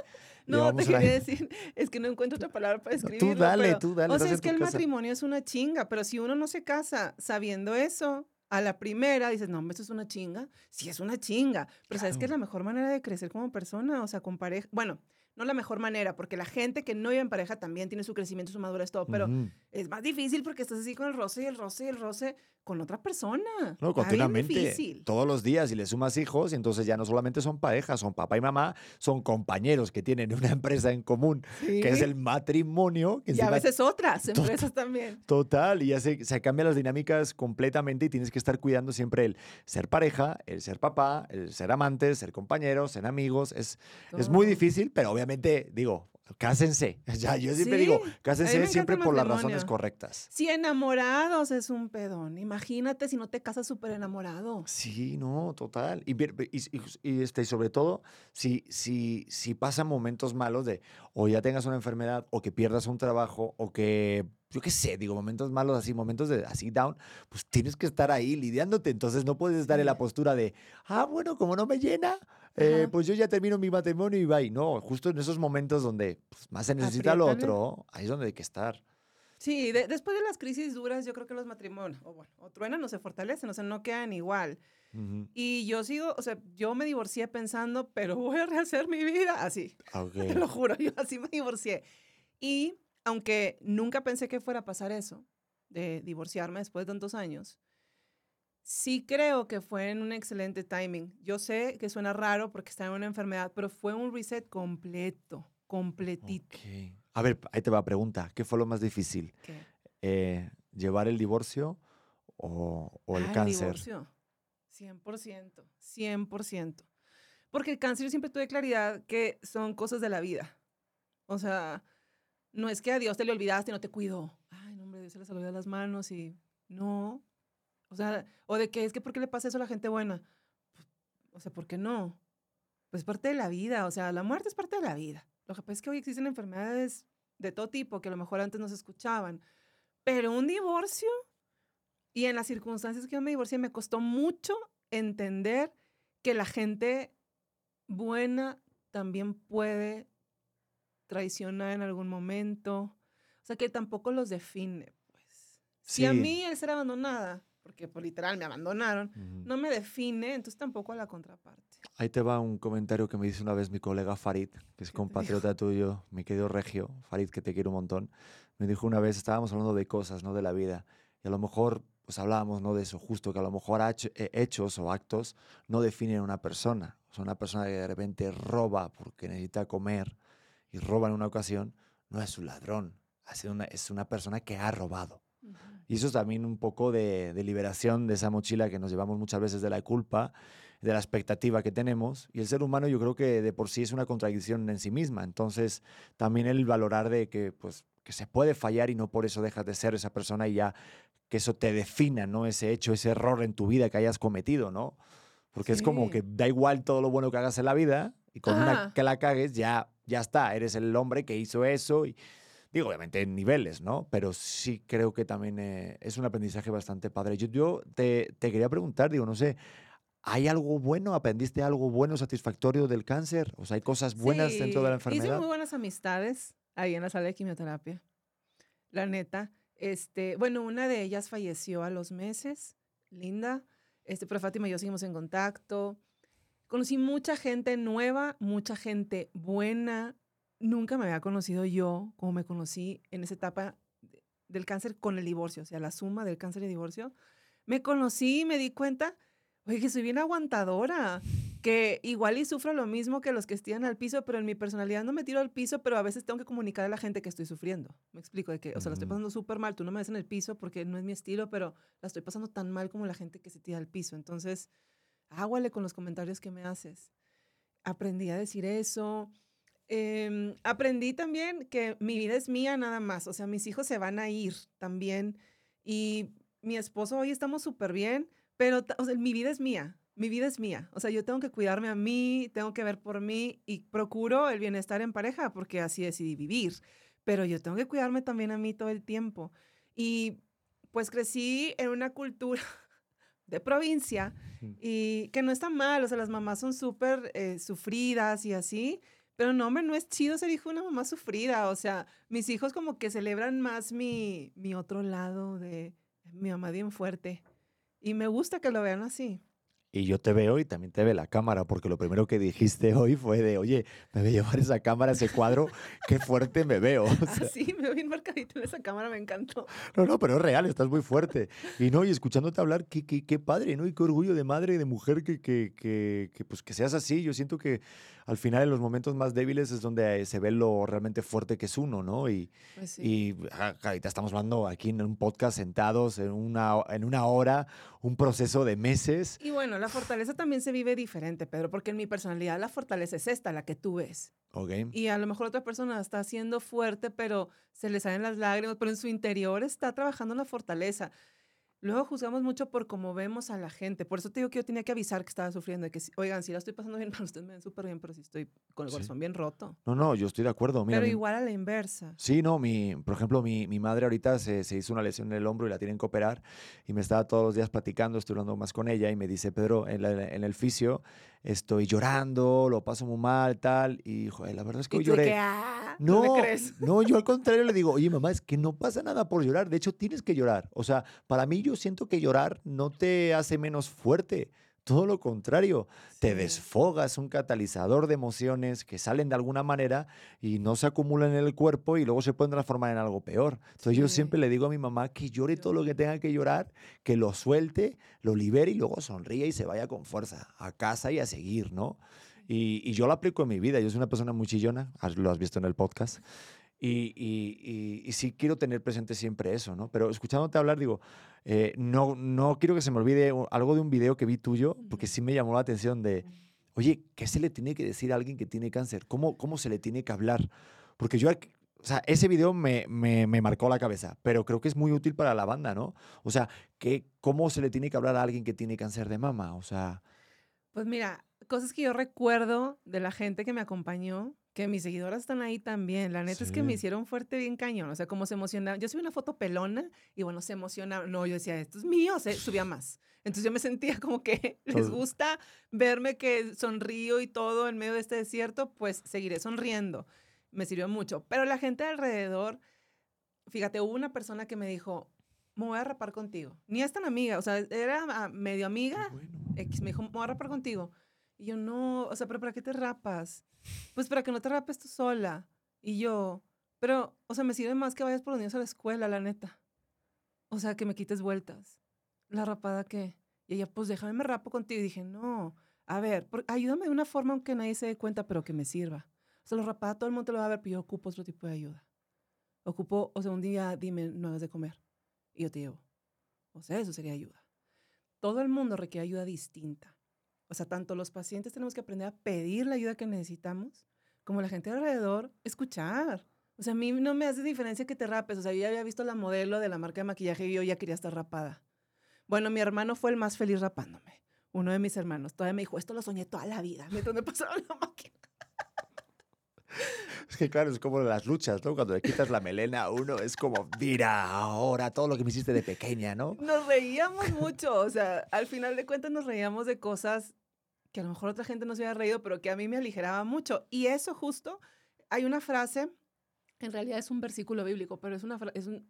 No, te quería decir, es que no encuentro otra palabra para escribirlo. Tú dale, tú dale. O sea, es que el matrimonio es una chinga, pero si uno no se casa sabiendo eso, a la primera dices, no, esto es una chinga. Sí, es una chinga. Pero ¿sabes qué es la mejor manera de crecer como persona? O sea, con pareja. Bueno, no la mejor manera, porque la gente que no vive en pareja también tiene su crecimiento, su madurez, todo, pero es más difícil porque estás así con el roce y el roce y el roce con otra persona. No, continuamente. Todos los días y le sumas hijos y entonces ya no solamente son parejas, son papá y mamá, son compañeros que tienen una empresa en común, que es el matrimonio. y a veces otras empresas también. Total, y ya se, se cambian las dinámicas completamente y tienes que estar cuidando siempre el ser pareja, el ser papá, el ser amantes, ser compañeros, ser amigos. Es, es muy difícil, pero obviamente, digo, Cásense. Ya, yo siempre digo, cásense siempre por las razones correctas. Si enamorados es un pedón. Imagínate si no te casas súper enamorado. Sí, no, total. Y, y, este, sobre todo, si, si, si pasan momentos malos de o ya tengas una enfermedad o que pierdas un trabajo o que yo qué sé, digo, momentos malos así, momentos de así down, pues tienes que estar ahí lidiándote. Entonces no puedes estar en la postura de, ah, bueno, como no me llena, eh, pues yo ya termino mi matrimonio y bye. No, justo en esos momentos donde pues, más se necesita lo otro, ahí es donde hay que estar. Sí, después de las crisis duras, yo creo que los matrimonios, o bueno, o truenan o se fortalecen, o sea, no quedan igual. Y yo sigo, o sea, yo me divorcié pensando, pero voy a rehacer mi vida así. Te lo juro, yo así me divorcié. Y aunque nunca pensé que fuera a pasar eso, de divorciarme después de tantos años, sí creo que fue en un excelente timing. Yo sé que suena raro porque estaba en una enfermedad, pero fue un reset completo, completito. A ver, ahí te va a pregunta. ¿Qué fue lo más difícil? Eh, ¿Llevar el divorcio o, o el ah, cáncer? El divorcio. 100%, 100%. Porque el cáncer yo siempre tuve claridad que son cosas de la vida. O sea, no es que a Dios te le olvidaste y no te cuidó. Ay, no, hombre, Dios se le olvidó las manos y no. O sea, o de que es que ¿por qué le pasa eso a la gente buena? O sea, ¿por qué no? Pues es parte de la vida, o sea, la muerte es parte de la vida. Lo que pasa es que hoy existen enfermedades de todo tipo que a lo mejor antes no se escuchaban. Pero un divorcio, y en las circunstancias que yo me divorcié, me costó mucho entender que la gente buena también puede traicionar en algún momento. O sea, que tampoco los define, pues. Si a mí el ser abandonada, porque por literal me abandonaron, no me define, entonces tampoco a la contraparte. Ahí te va un comentario que me dice una vez mi colega Farid, que es compatriota tuyo, mi querido Regio, Farid, que te quiero un montón. Me dijo una vez, estábamos hablando de cosas, ¿no? De la vida. Y a lo mejor, pues hablábamos, ¿no? De eso, justo, que a lo mejor eh, hechos o actos no definen a una persona. O sea, una persona que de repente roba porque necesita comer y roba en una ocasión, no es un ladrón, una, es una persona que ha robado. Y eso es también un poco de, liberación de esa mochila que nos llevamos muchas veces de la culpa, de la expectativa que tenemos. Y el ser humano yo creo que de por sí es una contradicción en sí misma. Entonces también el valorar de que, pues, que se puede fallar y no por eso dejas de ser esa persona y ya que eso te defina, ¿no? Ese hecho, ese error en tu vida que hayas cometido, ¿no? Porque es como que da igual todo lo bueno que hagas en la vida y con una que la cagues ya ya está, eres el hombre que hizo eso. Y, digo, obviamente en niveles, ¿no? Pero sí creo que también eh, es un aprendizaje bastante padre. Yo, yo te, te, quería preguntar, digo, no sé, ¿hay algo bueno? ¿Aprendiste algo bueno, satisfactorio del cáncer? O sea, ¿hay cosas buenas dentro de la enfermedad? Hice muy buenas amistades ahí en la sala de quimioterapia. La neta. Este, bueno, una de ellas falleció a los meses, linda. Este, pero Fátima y yo seguimos en contacto. Conocí mucha gente nueva, mucha gente buena. Nunca me había conocido yo como me conocí en esa etapa del cáncer con el divorcio, o sea, la suma del cáncer y divorcio. Me conocí y me di cuenta, oye, que soy bien aguantadora, que igual y sufro lo mismo que los que estiran al piso, pero en mi personalidad no me tiro al piso, pero a veces tengo que comunicar a la gente que estoy sufriendo. Me explico, de que, o sea, la estoy pasando súper mal, tú no me ves en el piso porque no es mi estilo, pero la estoy pasando tan mal como la gente que se tira al piso. Entonces, águale con los comentarios que me haces. Aprendí a decir eso. Em, aprendí también que mi vida es mía nada más. O sea, mis hijos se van a ir también. Y mi esposo, hoy estamos súper bien, pero mi vida es mía. Mi vida es mía. O sea, yo tengo que cuidarme a mí, tengo que ver por mí y procuro el bienestar en pareja porque así decidí vivir. Pero yo tengo que cuidarme también a mí todo el tiempo. Y pues crecí en una cultura de provincia y que no está mal, o sea, las mamás son súper eh, sufridas y así, Pero no, hombre, no es chido ser hijo de una mamá sufrida. O sea, mis hijos como que celebran más mi, mi otro lado de mi mamá bien fuerte. Y me gusta que lo vean así. Y yo te veo y también te ve la cámara, porque lo primero que dijiste hoy fue de, oye, me voy a llevar esa cámara, ese cuadro, qué fuerte me veo. Ah, sí, me veo bien marcadito en esa cámara, me encantó. No, no, pero es real, estás muy fuerte. Y no, y escuchándote hablar, qué, qué, qué padre, ¿no? Y qué orgullo de madre y de mujer que, que, que, que, pues, que seas así. Yo siento que al final en los momentos más débiles es donde se ve lo realmente fuerte que es uno, ¿no? Y, pues y ah, ahorita estamos hablando aquí en un podcast sentados en una, en una hora, un proceso de meses. Y bueno, la fortaleza también se vive diferente, Pedro, porque en mi personalidad la fortaleza es esta, la que tú ves. Okay. Y a lo mejor otra persona está siendo fuerte, pero se le salen las lágrimas, pero en su interior está trabajando la fortaleza. Luego juzgamos mucho por cómo vemos a la gente. Por eso te digo que yo tenía que avisar que estaba sufriendo. que, oigan, si la estoy pasando bien ustedes me ven súper bien, pero si estoy con el corazón bien roto. No, no, yo estoy de acuerdo. pero igual a la inversa. Sí, no, mi, por ejemplo, mi, mi madre ahorita se, se, hizo una lesión en el hombro y la tienen que operar. Y me estaba todos los días platicando, estoy hablando más con ella y me dice, Pedro, en, en el fisio estoy llorando, lo paso muy mal, tal. Y, joder, la verdad es que hoy lloré. Ah, no, no, crees? no, yo al contrario le digo, oye, mamá, es que no pasa nada por llorar. De hecho, tienes que llorar. O sea, para mí yo siento que llorar no te hace menos fuerte. Todo lo contrario, te desfogas, un catalizador de emociones que salen de alguna manera y no se acumulan en el cuerpo y luego se pueden transformar en algo peor. Entonces yo siempre le digo a mi mamá que llore todo lo que tenga que llorar, que lo suelte, lo libere y luego sonríe y se vaya con fuerza a casa y a seguir, ¿no? Y, y yo lo aplico en mi vida. Yo soy una persona muy chillona, lo has visto en el podcast. Y, y, y, sí quiero tener presente siempre eso, ¿no? Pero escuchándote hablar, digo, eh, no, no quiero que se me olvide algo de un video que vi tuyo, porque sí me llamó la atención de, oye, ¿qué se le tiene que decir a alguien que tiene cáncer? ¿Cómo, cómo se le tiene que hablar? Porque yo, o sea, ese video me, me, me, marcó la cabeza, pero creo que es muy útil para la banda, ¿no? O sea, ¿qué, ¿cómo se le tiene que hablar a alguien que tiene cáncer de mama? O sea... Pues mira, cosas que yo recuerdo de la gente que me acompañó que mis seguidoras están ahí también. La neta es que me hicieron fuerte bien cañón. O sea, como se emocionaban. Yo subí una foto pelona y bueno, se emocionaban. No, yo decía, esto es mío. Subía más. Entonces yo me sentía como que les gusta verme que sonrío y todo en medio de este desierto, pues seguiré sonriendo. Me sirvió mucho. Pero la gente alrededor, fíjate, hubo una persona que me dijo, me voy a rapar contigo. Ni es tan amiga, o sea, era medio amiga. X me dijo, me voy a rapar contigo. Y yo, no, o sea, pero ¿para qué te rapas? Pues para que no te rapes tú sola. Y yo, pero, o sea, me sirve más que vayas por los niños a la escuela, la neta. O sea, que me quites vueltas. ¿La rapada qué? Y ella, pues déjame me rapo contigo. Y dije, no, a ver, ayúdame de una forma aunque nadie se dé cuenta, pero que me sirva. O sea, la rapada todo el mundo lo va a ver, pero yo ocupo otro tipo de ayuda. Ocupo, o sea, un día dime, no hagas de comer. Y yo te llevo. O sea, eso sería ayuda. Todo el mundo requiere ayuda distinta. O sea, tanto los pacientes tenemos que aprender a pedir la ayuda que necesitamos, como la gente alrededor, escuchar. O sea, a mí no me hace diferencia que te rapes. O sea, yo ya había visto la modelo de la marca de maquillaje y yo ya quería estar rapada. Bueno, mi hermano fue el más feliz rapándome. Uno de mis hermanos todavía me dijo, esto lo soñé toda la vida, mientras me pasaba la máquina. Es que claro, es como las luchas, ¿no? Cuando le quitas la melena a uno, es como, mira, ahora todo lo que me hiciste de pequeña, ¿no? Nos reíamos mucho, o sea, al final de cuentas nos reíamos de cosas que a lo mejor otra gente no se había reído, pero que a mí me aligeraba mucho. Y eso justo, hay una frase, en realidad es un versículo bíblico, pero es, una, es un,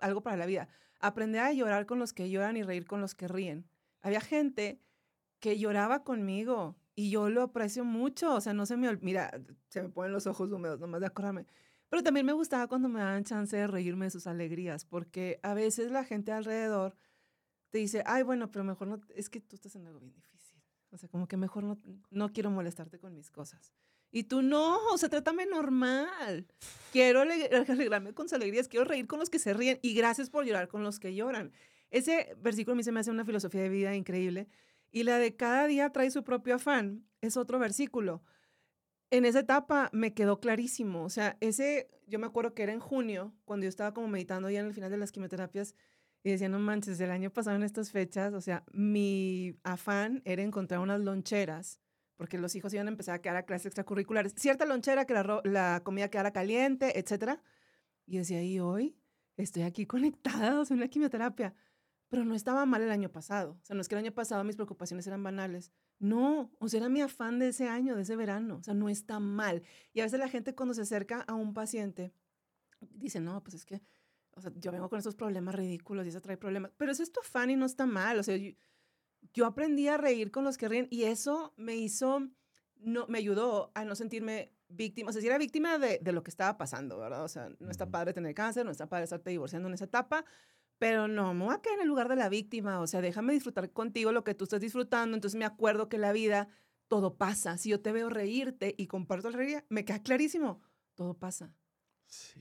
algo para la vida. Aprender a llorar con los que lloran y reír con los que ríen. Había gente que lloraba conmigo y yo lo aprecio mucho, o sea, no se me mira, se me ponen los ojos húmedos nomás de acordarme. Pero también me gustaba cuando me daban chance de reírme de sus alegrías, porque a veces la gente alrededor te dice, ay, bueno, pero mejor no, es que tú estás en algo bien difícil. O sea, como que mejor no, no quiero molestarte con mis cosas. Y tú no, o sea, trátame normal. Quiero alegrarme con sus alegrías, quiero reír con los que se ríen y gracias por llorar con los que lloran. Ese versículo a mí se me hace una filosofía de vida increíble y la de cada día trae su propio afán es otro versículo. En esa etapa me quedó clarísimo. O sea, ese, yo me acuerdo que era en junio, cuando yo estaba como meditando ya en el final de las quimioterapias y decía, no manches, el año pasado en estas fechas, o sea, mi afán era encontrar unas loncheras, porque los hijos iban a empezar a quedar a clases extracurriculares. Cierta lonchera que la, la comida quedara caliente, etcétera. Y decía, y hoy estoy aquí conectada, o sea, en la quimioterapia pero no estaba mal el año pasado. O sea, no es que el año pasado mis preocupaciones eran banales. No, o sea, era mi afán de ese año, de ese verano. O sea, no está mal. Y a veces la gente cuando se acerca a un paciente dice, no, pues es que, o sea, yo vengo con estos problemas ridículos y eso trae problemas. Pero eso es tu afán y no está mal. O sea, yo, aprendí a reír con los que ríen y eso me hizo, no, me ayudó a no sentirme víctima, o sea, si era víctima de, de, lo que estaba pasando, ¿verdad? O sea, no está padre tener cáncer, no está padre estarte divorciando en esa etapa, pero no, me voy a caer en el lugar de la víctima, o sea, déjame disfrutar contigo lo que tú estás disfrutando, entonces me acuerdo que la vida, todo pasa, si yo te veo reírte y comparto la reír, me queda clarísimo, todo pasa.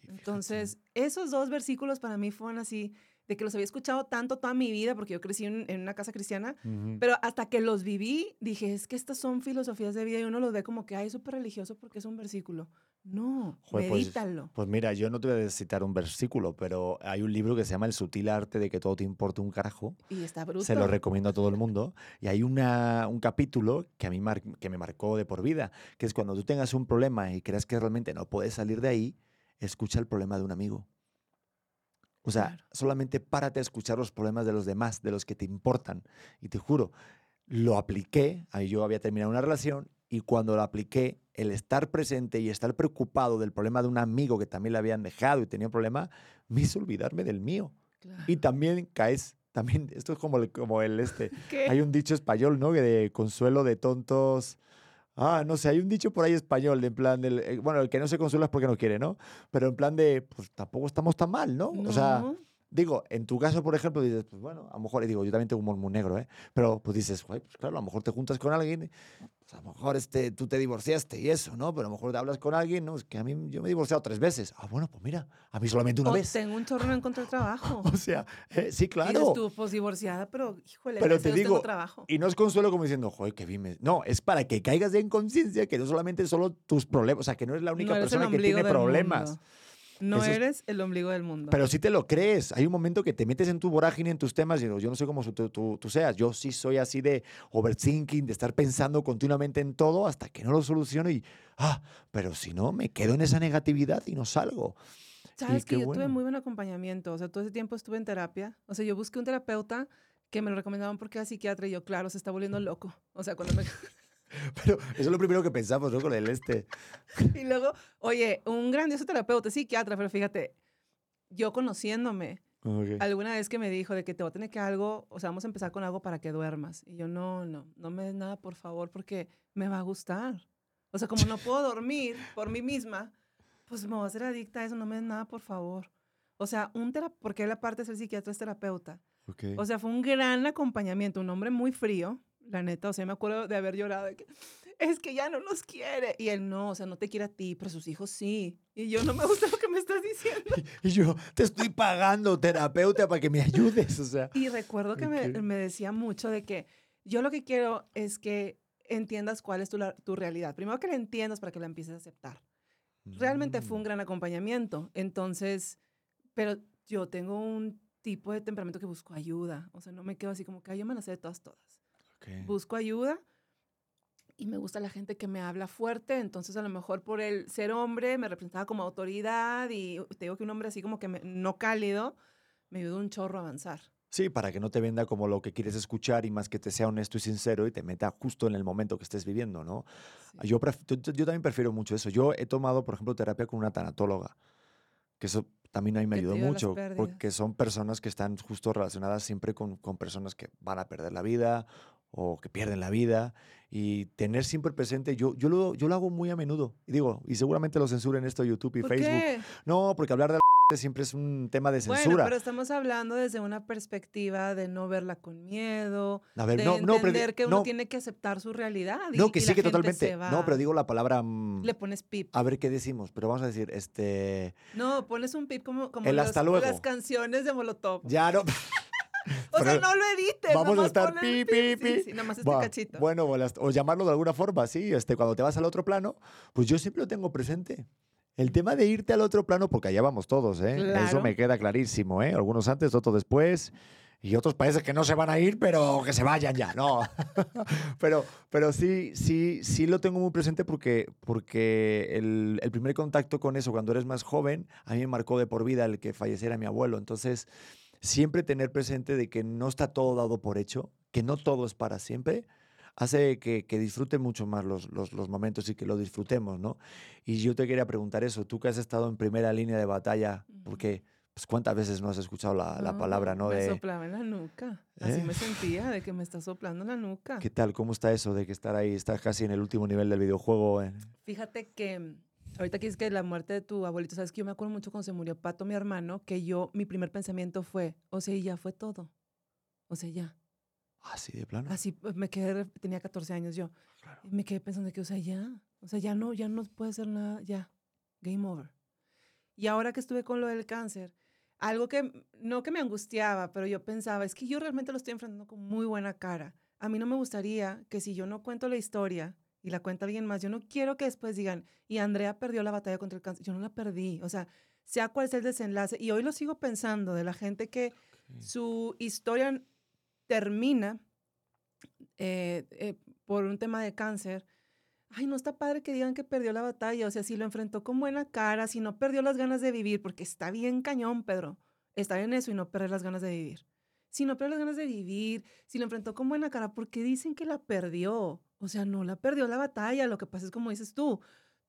entonces, esos dos versículos para mí fueron así, de que los había escuchado tanto toda mi vida, porque yo crecí en, una casa cristiana, pero hasta que los viví, dije, es que estas son filosofías de vida y uno los ve como que, ay, es súper religioso porque es un versículo. No, pues, medítalo. Pues, mira, yo no te voy a citar un versículo, pero hay un libro que se llama El sutil arte de que todo te importe un carajo. Y está bruto. Se lo recomiendo a todo el mundo. Y hay una, un capítulo que a mí que me marcó de por vida, que es cuando tú tengas un problema y creas que realmente no puedes salir de ahí, escucha el problema de un amigo. O sea, solamente párate a escuchar los problemas de los demás, de los que te importan. Y te juro, lo apliqué, ahí yo había terminado una relación y cuando lo apliqué, el estar presente y estar preocupado del problema de un amigo que también le habían dejado y tenía un problema, me hizo olvidarme del mío. Y también caes, también, esto es como el, como el este, hay un dicho español, ¿no? De consuelo de tontos. Ah, no sé, hay un dicho por ahí español, de en plan, del, eh, bueno, el que no se consuela es porque no quiere, ¿no? Pero en plan de, pues tampoco estamos tan mal, ¿no? O sea, Digo, en tu caso, por ejemplo, dices, pues bueno, a lo mejor, y digo, yo también tengo un humor muy negro, ¿eh? Pero pues dices, pues claro, a lo mejor te juntas con alguien, pues a lo mejor este, tú te divorciaste y eso, ¿no? Pero a lo mejor te hablas con alguien, ¿no? Es que a mí yo me he divorciado tres veces. Ah, bueno, pues mira, a mí solamente una o vez. tengo un chorro en contra del trabajo. o sea, eh, sí, claro. Y tú, pues divorciada, pero híjole, pero te digo, trabajo. Y no es consuelo como diciendo, joder, que vime. No, es para que caigas en conciencia que no solamente solo tus problemas, o sea, que no eres la única persona que tiene problemas. No eres el ombligo del mundo. Pero sí te lo crees. Hay un momento que te metes en tu vorágine, en tus temas, y yo no sé cómo tú, seas. Yo sí soy así de overthinking, de estar pensando continuamente en todo hasta que no lo soluciono y, ah, pero si no, me quedo en esa negatividad y no salgo. Sabes que yo tuve muy buen acompañamiento. O sea, todo ese tiempo estuve en terapia. O sea, yo busqué un terapeuta que me lo recomendaban porque era psiquiatra y yo, claro, se está volviendo loco. O sea, cuando me... Pero eso es lo primero que pensamos, ¿no? Con el este. Y luego, oye, un grandioso terapeuta, psiquiatra, pero fíjate, yo conociéndome, alguna vez que me dijo de que te voy a tener que algo, o sea, vamos a empezar con algo para que duermas. Y yo, no, no, no me des nada, por favor, porque me va a gustar. O sea, como no puedo dormir por mí misma, pues me voy a hacer adicta a eso, no me des nada, por favor. O sea, un terapeuta, porque él aparte de ser psiquiatra es terapeuta. O sea, fue un gran acompañamiento, un hombre muy frío, la neta, o sea, me acuerdo de haber llorado, de que, es que ya no nos quiere. Y él no, o sea, no te quiere a ti, pero sus hijos sí. Y yo no me gusta lo que me estás diciendo. Y yo, te estoy pagando terapeuta para que me ayudes, o sea. Y recuerdo que me, me, decía mucho de que yo lo que quiero es que entiendas cuál es tu, tu realidad. Primero que la entiendas para que la empieces a aceptar. Realmente fue un mm. gran acompañamiento. Entonces, pero yo tengo un tipo de temperamento que busco ayuda. O sea, no me quedo así como que yo me las sé de todas, todas. Busco ayuda y me gusta la gente que me habla fuerte, entonces a lo mejor por el ser hombre me representaba como autoridad y te digo que un hombre así como que no cálido me ayudó un chorro a avanzar. Sí, para que no te venda como lo que quieres escuchar y más que te sea honesto y sincero y te meta justo en el momento que estés viviendo, ¿no? Yo, yo, también prefiero mucho eso. Yo he tomado, por ejemplo, terapia con una tanatóloga, que eso también a mí me ayudó mucho, porque son personas que están justo relacionadas siempre con, con personas que van a perder la vida o que pierden la vida y tener siempre presente, yo, yo, lo, yo lo hago muy a menudo, y digo, y seguramente lo censuren esto YouTube y Facebook. No, porque hablar de la siempre es un tema de censura. Bueno, pero estamos hablando desde una perspectiva de no verla con miedo, de entender que uno tiene que aceptar su realidad. no, que sí, que totalmente. No, pero digo la palabra... Mm, Le pones pip. A ver qué decimos, pero vamos a decir, este... No, pones un pip como, como las canciones de Molotov. Ya, no... O sea, no lo edites. Vamos a estar pi, pi, pi. Sí, nada más este cachito. Bueno, o llamarlo de alguna forma, sí. Este, cuando te vas al otro plano, pues yo siempre lo tengo presente. El tema de irte al otro plano, porque allá vamos todos, ¿eh? Eso me queda clarísimo, ¿eh? Algunos antes, otros después. Y otros países que no se van a ir, pero que se vayan ya, no. pero, pero sí, sí, sí lo tengo muy presente porque, porque el, el, primer contacto con eso cuando eres más joven, a mí me marcó de por vida el que falleciera mi abuelo. Entonces, siempre tener presente de que no está todo dado por hecho, que no todo es para siempre, hace que, que disfrute mucho más los, los, los, momentos y que lo disfrutemos, ¿no? Y yo te quería preguntar eso, tú que has estado en primera línea de batalla, porque pues cuántas veces no has escuchado la, la palabra, ¿no? Me soplaba en la nuca, así me ¿Eh? sentía, de que me está soplando la nuca. ¿Qué tal? ¿Cómo está eso de que estar ahí, estás casi en el último nivel del videojuego? Fíjate que ahorita que es que la muerte de tu abuelito, sabes que yo me acuerdo mucho cuando se murió Pato, mi hermano, que yo, mi primer pensamiento fue, o sea, ya fue todo. O sea, ya. Así de plano. Así pues, me quedé, tenía 14 años yo. Y me quedé pensando que, o sea, ya. O sea, ya no, ya no puede ser nada, ya. Game over. Y ahora que estuve con lo del cáncer, algo que, no que me angustiaba, pero yo pensaba, es que yo realmente lo estoy enfrentando con muy buena cara. A mí no me gustaría que si yo no cuento la historia y la cuenta alguien más, yo no quiero que después digan, y Andrea perdió la batalla contra el cáncer. Yo no la perdí. O sea, sea cual sea el desenlace. Y hoy lo sigo pensando de la gente que su historia termina eh, eh, por un tema de cáncer, ay, no está padre que digan que perdió la batalla, o sea, si lo enfrentó con buena cara, si no perdió las ganas de vivir, porque está bien cañón, Pedro, estar en eso y no perder las ganas de vivir. Si no perdió las ganas de vivir, si lo enfrentó con buena cara, porque dicen que la perdió? O sea, no la perdió la batalla, lo que pasa es como dices tú,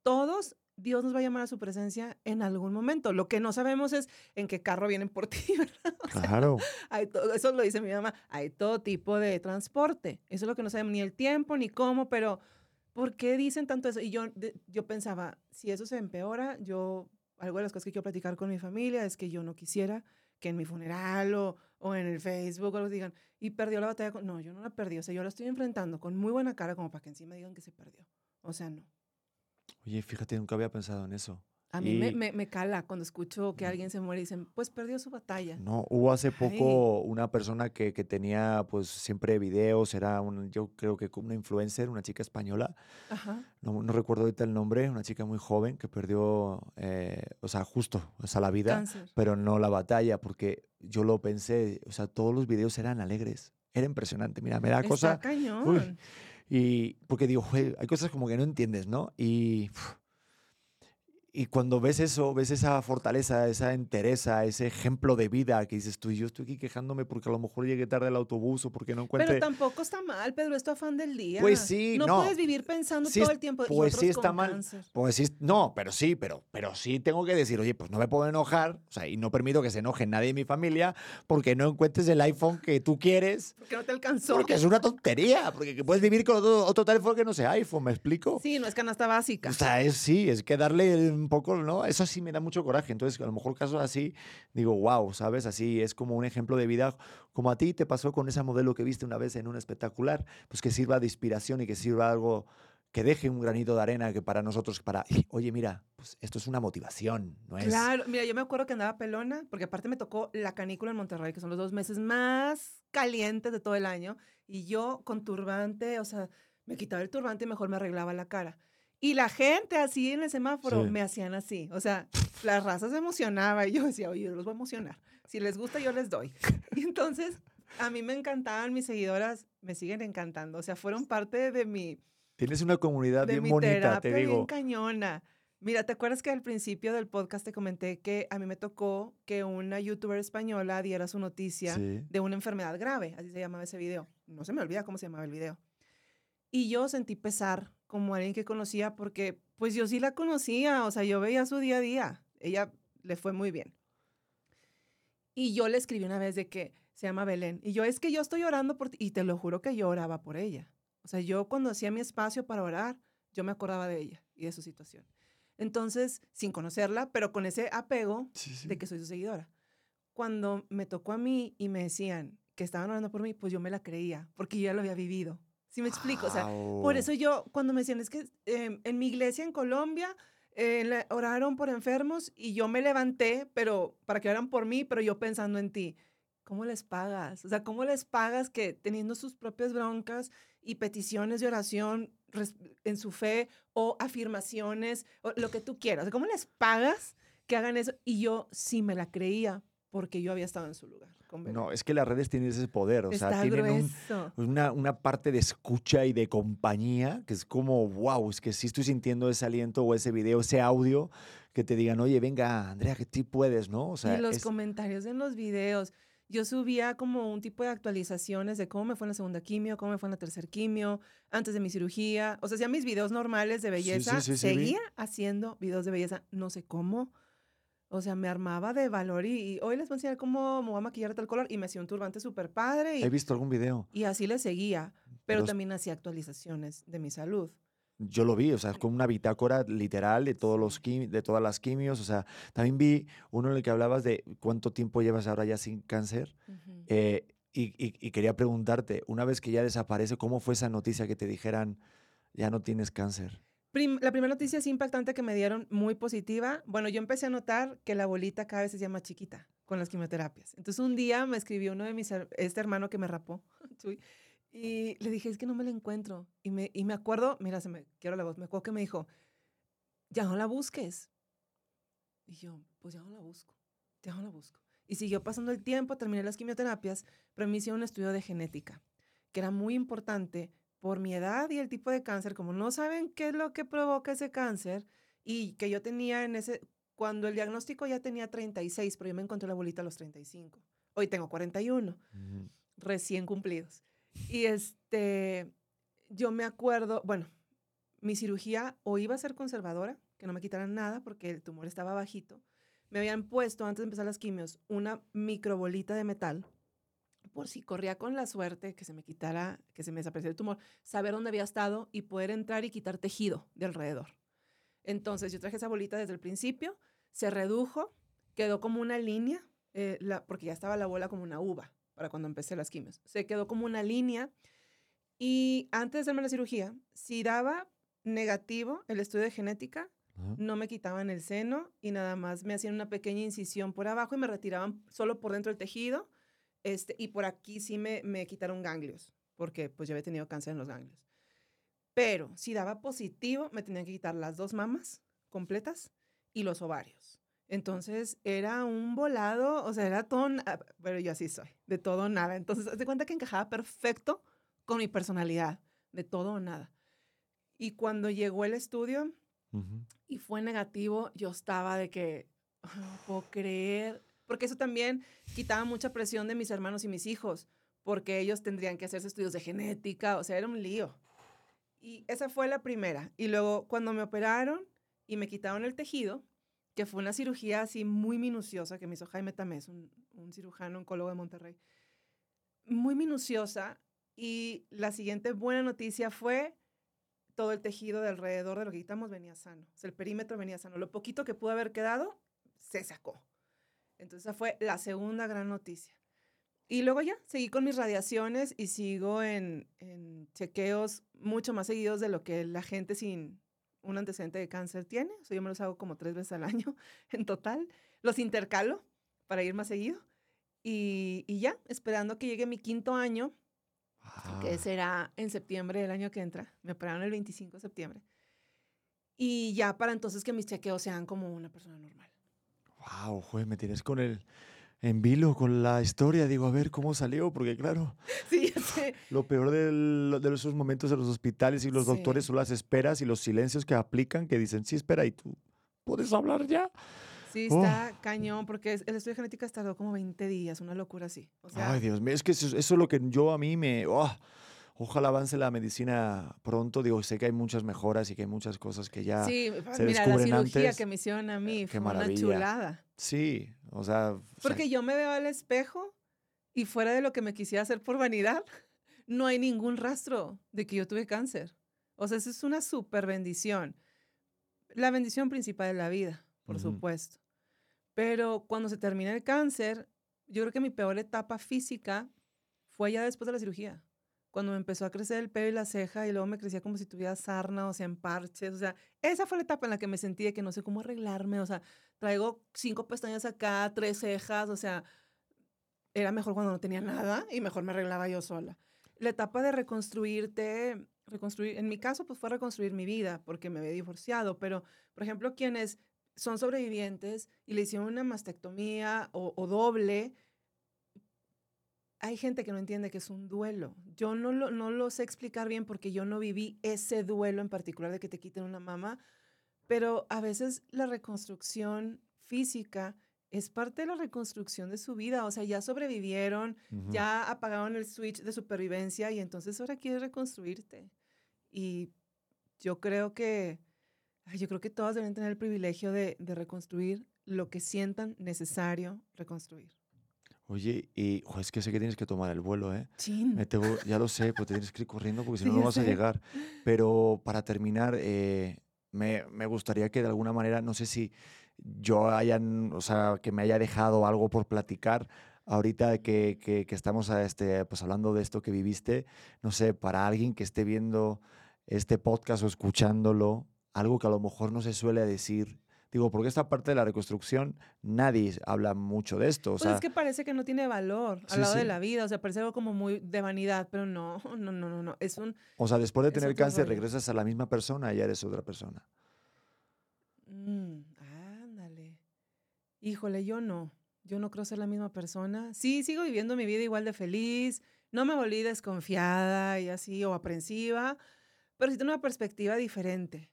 todos Dios nos va a llamar a su presencia en algún momento. Lo que no sabemos es en qué carro vienen por ti, ¿verdad? claro. Hay todo, eso lo dice mi mamá, hay todo tipo de transporte. Eso es lo que no sabemos, ni el tiempo, ni cómo, pero ¿por qué dicen tanto eso? Y yo, yo pensaba, si eso se empeora, yo, algo de las cosas que quiero platicar con mi familia es que yo no quisiera que en mi funeral o, o en el Facebook o algo digan, y perdió la batalla. No, yo no la perdí, o sea, yo la estoy enfrentando con muy buena cara como para que encima digan que se perdió. O sea, no. Oye, fíjate, nunca había pensado en eso. A mí me, me, cala cuando escucho que alguien se muere y dicen, pues perdió su batalla. No, hubo hace poco una persona que, que, tenía pues siempre videos, era un, yo creo que una influencer, una chica española, Ajá. No, no, recuerdo ahorita el nombre, una chica muy joven que perdió, eh, o sea, justo, o sea, la vida, pero no la batalla, porque yo lo pensé, o sea, todos los videos eran alegres, era impresionante, mira, me da Está cosa... cañón. Y porque digo, hay cosas como que no entiendes, ¿no? Y y cuando ves eso, ves esa fortaleza, esa entereza, ese ejemplo de vida que dices tú, y yo estoy aquí quejándome porque a lo mejor llegué tarde al autobús o porque no encuentro. Pero tampoco está mal, Pedro, es tu afán del día. Pues sí, no. No puedes vivir pensando todo el tiempo. Pues sí está mal. Cáncer. Pues sí, no, pero sí, pero, pero sí tengo que decir, oye, pues no me puedo enojar, o sea, y no permito que se enoje nadie en mi familia porque no encuentres el iPhone que tú quieres. Porque no te alcanzó. Porque es una tontería, porque puedes vivir con otro, otro teléfono que no sea iPhone, ¿me explico? Sí, no es canasta básica. O sea, es, sí, es que darle un poco, ¿no? Eso sí me da mucho coraje. Entonces, a lo mejor casos así, digo, wow, ¿sabes? Así es como un ejemplo de vida, como a ti te pasó con esa modelo que viste una vez en un espectacular, pues que sirva de inspiración y que sirva algo que deje un granito de arena que para nosotros, para, oye, mira, pues esto es una motivación, ¿no es? Claro, mira, yo me acuerdo que andaba pelona, porque aparte me tocó la canícula en Monterrey, que son los dos meses más calientes de todo el año, y yo con turbante, o sea, me quitaba el turbante y mejor me arreglaba la cara. Y la gente así en el semáforo me hacían así. O sea, las razas se emocionaba y yo decía, oye, yo los voy a emocionar. Si les gusta, yo les doy. Y entonces, a mí me encantaban mis seguidoras, me siguen encantando. O sea, fueron parte de mi... Tienes una comunidad bien bonita, te digo. bien cañona. Mira, ¿te acuerdas que al principio del podcast te comenté que a mí me tocó que una youtuber española diera su noticia de una enfermedad grave? Así se llamaba ese video. No se me olvida cómo se llamaba el video. Y yo sentí pesar como alguien que conocía porque pues yo sí la conocía, o sea, yo veía su día a día. Ella le fue muy bien. Y yo le escribí una vez de que se llama Belén. Y yo es que yo estoy orando por ti. Y te lo juro que yo oraba por ella. O sea, yo cuando hacía mi espacio para orar, yo me acordaba de ella y de su situación. Entonces, sin conocerla, pero con ese apego de que soy su seguidora. Cuando me tocó a mí y me decían que estaban orando por mí, pues yo me la creía, porque yo ya lo había vivido. ¿Sí me explico? O sea, por eso yo, cuando me decían, es que em, en mi iglesia en Colombia eh, oraron por enfermos y yo me levanté, pero para que oraran por mí, pero yo pensando en ti. ¿Cómo les pagas? O sea, ¿cómo les pagas que teniendo sus propias broncas y peticiones de oración en su fe o afirmaciones o lo que tú quieras? ¿Cómo les pagas que hagan eso? Y yo sí me la creía porque yo había estado en su lugar. No, es que las redes tienen ese poder, o sea, tienen una, una, parte de escucha y de compañía que es como, wow, es que sí estoy sintiendo ese aliento o ese video, ese audio, que te digan, oye, venga, Andrea, que tú puedes, ¿no? O sea, y los comentarios en los videos. yo subía como un tipo de actualizaciones de cómo me fue en la segunda quimio, cómo me fue en la tercera quimio, antes de mi cirugía. O sea, hacía mis videos normales de belleza. Seguía haciendo videos de belleza, no sé cómo. O sea, me armaba de valor y, hoy les voy a enseñar cómo me voy a maquillar de tal color y me hacía un turbante súper padre. He visto algún video. Y así le seguía, pero también hacía actualizaciones de mi salud yo lo vi, o sea, con una bitácora literal de, todos los de todas las quimios, o sea, también vi uno en el que hablabas de cuánto tiempo llevas ahora ya sin cáncer, eh, y, quería preguntarte, una vez que ya desaparece, ¿cómo fue esa noticia que te dijeran, ya no tienes cáncer? La primera noticia es impactante que me dieron, muy positiva. Bueno, yo empecé a notar que la bolita cada vez se llama chiquita con las quimioterapias. Entonces un día me escribió uno de mis, este hermano que me rapó, Y le dije, es que no me la encuentro. Y me, y me acuerdo, mira, se me quiero la voz, me acuerdo que me dijo, ya no la busques. Y yo, pues ya no la busco, ya no la busco. Y siguió pasando el tiempo, terminé las quimioterapias, pero me hicieron un estudio de genética, que era muy importante por mi edad y el tipo de cáncer, como no saben qué es lo que provoca ese cáncer, y que yo tenía en ese, cuando el diagnóstico ya tenía 36, pero yo me encontré la bolita a los 35. Hoy tengo 41, recién cumplidos. Y este, yo me acuerdo, bueno, mi cirugía o iba a ser conservadora, que no me quitaran nada porque el tumor estaba bajito. Me habían puesto antes de empezar las quimios una microbolita de metal por si corría con la suerte que se me quitara, que se me desapareciera el tumor, saber dónde había estado y poder entrar y quitar tejido de alrededor. Entonces yo traje esa bolita desde el principio, se redujo, quedó como una línea, eh, la, porque ya estaba la bola como una uva para cuando empecé las quimios. Se quedó como una línea y antes de hacerme la cirugía, si daba negativo el estudio de genética, no me quitaban el seno y nada más me hacían una pequeña incisión por abajo y me retiraban solo por dentro del tejido. Este, y por aquí sí me, me quitaron ganglios, porque pues yo había tenido cáncer en los ganglios. Pero si daba positivo, me tenían que quitar las dos mamas completas y los ovarios. Entonces era un volado, o sea, era todo, pero yo así soy, de todo o nada. Entonces, de cuenta que encajaba perfecto con mi personalidad, de todo o nada. Y cuando llegó el estudio y fue negativo, yo estaba de que, no puedo creer, porque eso también quitaba mucha presión de mis hermanos y mis hijos, porque ellos tendrían que hacerse estudios de genética, o sea, era un lío. Y esa fue la primera. Y luego, cuando me operaron y me quitaron el tejido, que fue una cirugía así muy minuciosa que me hizo Jaime Tamés, un, un cirujano oncólogo de Monterrey. Muy minuciosa. Y la siguiente buena noticia fue todo el tejido de alrededor de lo que quitamos venía sano. O el perímetro venía sano. Lo poquito que pudo haber quedado, se sacó. Entonces, fue la segunda gran noticia. Y luego ya, seguí con mis radiaciones y sigo en, en chequeos mucho más seguidos de lo que la gente sin, un antecedente de cáncer tiene. O sea, yo me los hago como tres veces al año en total. Los intercalo para ir más seguido. Y, y ya, esperando que llegue mi quinto año, que será en septiembre del año que entra. Me operaron el 25 de septiembre. Y ya para entonces que mis chequeos sean como una persona normal. Wow, joder, me tienes con el en vilo con la historia. Digo, a ver cómo salió, porque claro, sí, lo peor de esos momentos en los hospitales y los doctores son las esperas y los silencios que aplican, que dicen, sí, espera, y tú puedes hablar ya. Sí, oh. está cañón, porque el estudio de genética tardó como 20 días, una locura así. Ay, Dios mío, es que eso, es lo que yo a mí me... Oh, ojalá avance la medicina pronto. Digo, sé que hay muchas mejoras y que hay muchas cosas que ya sí, se mira, la cirugía que me hicieron a mí fue una chulada. Sí, o sea... Porque yo me veo al espejo y fuera de lo que me quisiera hacer por vanidad, no hay ningún rastro de que yo tuve cáncer. O sea, eso es una súper bendición. La bendición principal de la vida, por supuesto. Pero cuando se termina el cáncer, yo creo que mi peor etapa física fue ya después de la cirugía cuando me empezó a crecer el pelo y la ceja y luego me crecía como si tuviera sarna, o sea, en parches, o sea, esa fue la etapa en la que me sentí de que no sé cómo arreglarme, o sea, traigo cinco pestañas acá, tres cejas, o sea, era mejor cuando no tenía nada y mejor me arreglaba yo sola. La etapa de reconstruirte, reconstruir, en mi caso, pues fue reconstruir mi vida porque me había divorciado, pero, por ejemplo, quienes son sobrevivientes y le hicieron una mastectomía o, o doble, hay gente que no entiende que es un duelo. Yo no lo, no lo sé explicar bien porque yo no viví ese duelo en particular de que te quiten una mama, pero a veces la reconstrucción física es parte de la reconstrucción de su vida. O sea, ya sobrevivieron, ya apagaron el switch de supervivencia y entonces ahora quieres reconstruirte. Y yo creo que, yo creo que todas deben tener el privilegio de, reconstruir lo que sientan necesario reconstruir. Oye, y es que sé que tienes que tomar el vuelo, ¿eh? Chin. ya lo sé, pero te tienes que ir corriendo porque si no, no vas a llegar. Pero para terminar, eh, me, me, gustaría que de alguna manera, no sé si yo hayan, o sea, que me haya dejado algo por platicar ahorita que, que, que estamos este, pues hablando de esto que viviste, no sé, para alguien que esté viendo este podcast o escuchándolo, algo que a lo mejor no se suele decir. Digo, porque esta parte de la reconstrucción nadie habla mucho de esto. O pues es que parece que no tiene valor al lado de la vida, o sea, parece algo como muy de vanidad, pero no, no, no, no, no. Es un... O sea, después de tener cáncer regresas a la misma persona y ya eres otra persona. Mm, híjole, yo no, yo no creo ser la misma persona. Sí, sigo viviendo mi vida igual de feliz, no me volví desconfiada y así o aprensiva, pero sí tengo una perspectiva diferente.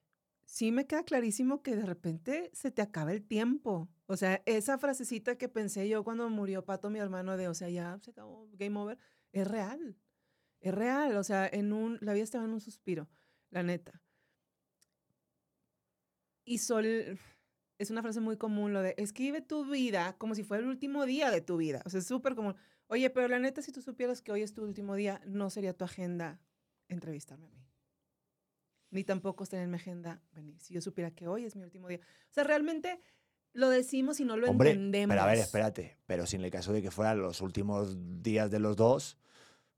Sí me queda clarísimo que de repente se te acaba el tiempo. O sea, esa frasecita que pensé yo cuando murió Pato, mi hermano, de, o sea, ya se acabó, game over, es real. Es real. O sea, en un, la vida estaba en un suspiro, la neta. Y Sol, es una frase muy común lo de escribe tu vida como si fuera el último día de tu vida. O sea, es súper común. Oye, pero la neta, si tú supieras que hoy es tu último día, no sería tu agenda entrevistarme a mí. Ni tampoco estaría en mi agenda venir. Si yo supiera que hoy es mi último día. O sea, realmente lo decimos y no lo entendemos. Pero a ver, espérate. Pero si en el caso de que fueran los últimos días de los dos,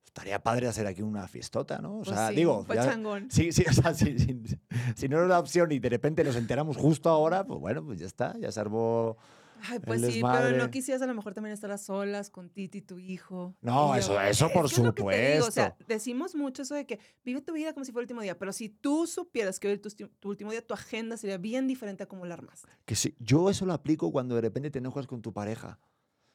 estaría padre hacer aquí una fiestota, ¿no? O pues sea, digo. sí, sí, o sea, si, si, no era una opción y de repente nos enteramos justo ahora, pues bueno, pues ya está, ya salvó. Ay, pues sí, pero no quisieras a lo mejor también estar a solas con Titi, tu hijo. No, eso, eso por supuesto. o sea, decimos mucho eso de que vive tu vida como si fuera el último día, pero si tú supieras que hoy es tu, tu, último día, tu agenda sería bien diferente a como la armaste. Que sí, yo eso lo aplico cuando de repente te enojas con tu pareja.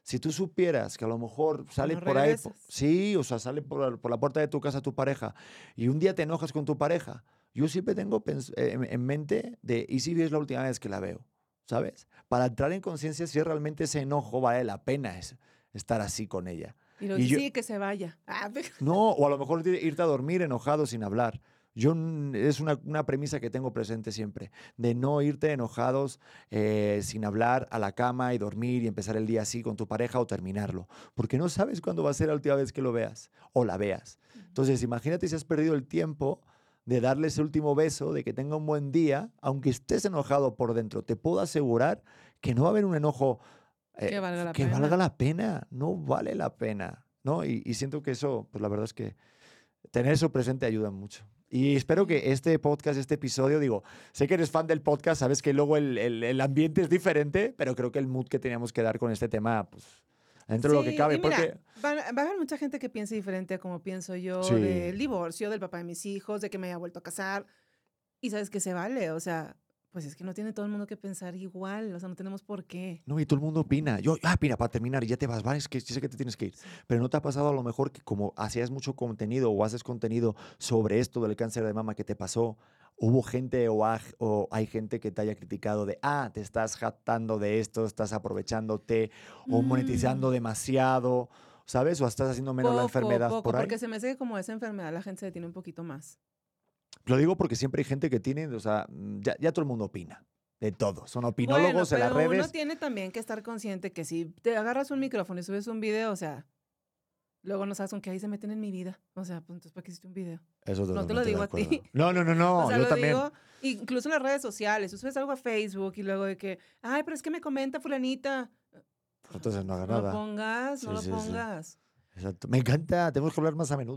Si tú supieras que a lo mejor sale por ahí, sí, o sea, sale por, la puerta de tu casa tu pareja y un día te enojas con tu pareja, yo siempre tengo eh, en mente de, ¿y si es la última vez que la veo? ¿Sabes? Para entrar en conciencia si realmente ese enojo vale la pena estar así con ella. Y, lo sí, que se vaya. Ah, no, o a lo mejor irte a dormir enojado sin hablar. Yo es una, premisa que tengo presente siempre, de no irte enojados eh, sin hablar a la cama y dormir y empezar el día así con tu pareja o terminarlo, porque no sabes cuándo va a ser la última vez que lo veas o la veas. Entonces, imagínate si has perdido el tiempo de darle ese último beso, de que tenga un buen día, aunque estés enojado por dentro, te puedo asegurar que no va a haber un enojo eh, que, valga la, que pena. valga la pena, no vale la pena, ¿no? Y, y siento que eso, pues la verdad es que tener eso presente ayuda mucho. Y espero que este podcast, este episodio, digo, sé que eres fan del podcast, sabes que luego el, el, ambiente es diferente, pero creo que el mood que teníamos que dar con este tema, pues, dentro de lo que cabe. porque... va, a haber mucha gente que piense diferente a como pienso yo del divorcio, del papá de mis hijos, de que me haya vuelto a casar. Y sabes que se vale, o sea, pues es que no tiene todo el mundo que pensar igual, o sea, no tenemos por qué. No, y todo el mundo opina. Yo, ah, mira, para terminar, y ya te vas, vale, es que sé que te tienes que ir. Pero no te ha pasado a lo mejor que como hacías mucho contenido o haces contenido sobre esto del cáncer de mama que te pasó, hubo gente o, o hay gente que te haya criticado de, ah, te estás jactando de esto, estás aprovechándote o monetizando mm. demasiado, ¿sabes? O estás haciendo menos la enfermedad poco, por ahí. Porque se me hace que como esa enfermedad la gente se detiene un poquito más. Lo digo porque siempre hay gente que tiene, o sea, mm, ya, ya todo el mundo opina. De todo. Son opinólogos en las redes. Uno tiene también que estar consciente que si te agarras un micrófono y subes un video, o sea, luego no sabes con qué ahí se meten en mi vida. O sea, pues entonces, ¿para qué hiciste un video? Eso no te lo digo a ti. No, no, no, no. yo también. Digo, incluso en las redes sociales. subes algo a Facebook y luego de que, ay, pero es que me comenta fulanita. Entonces no hagas nada. No lo pongas, no lo pongas. Exacto. Me encanta, tenemos que hablar más a menudo.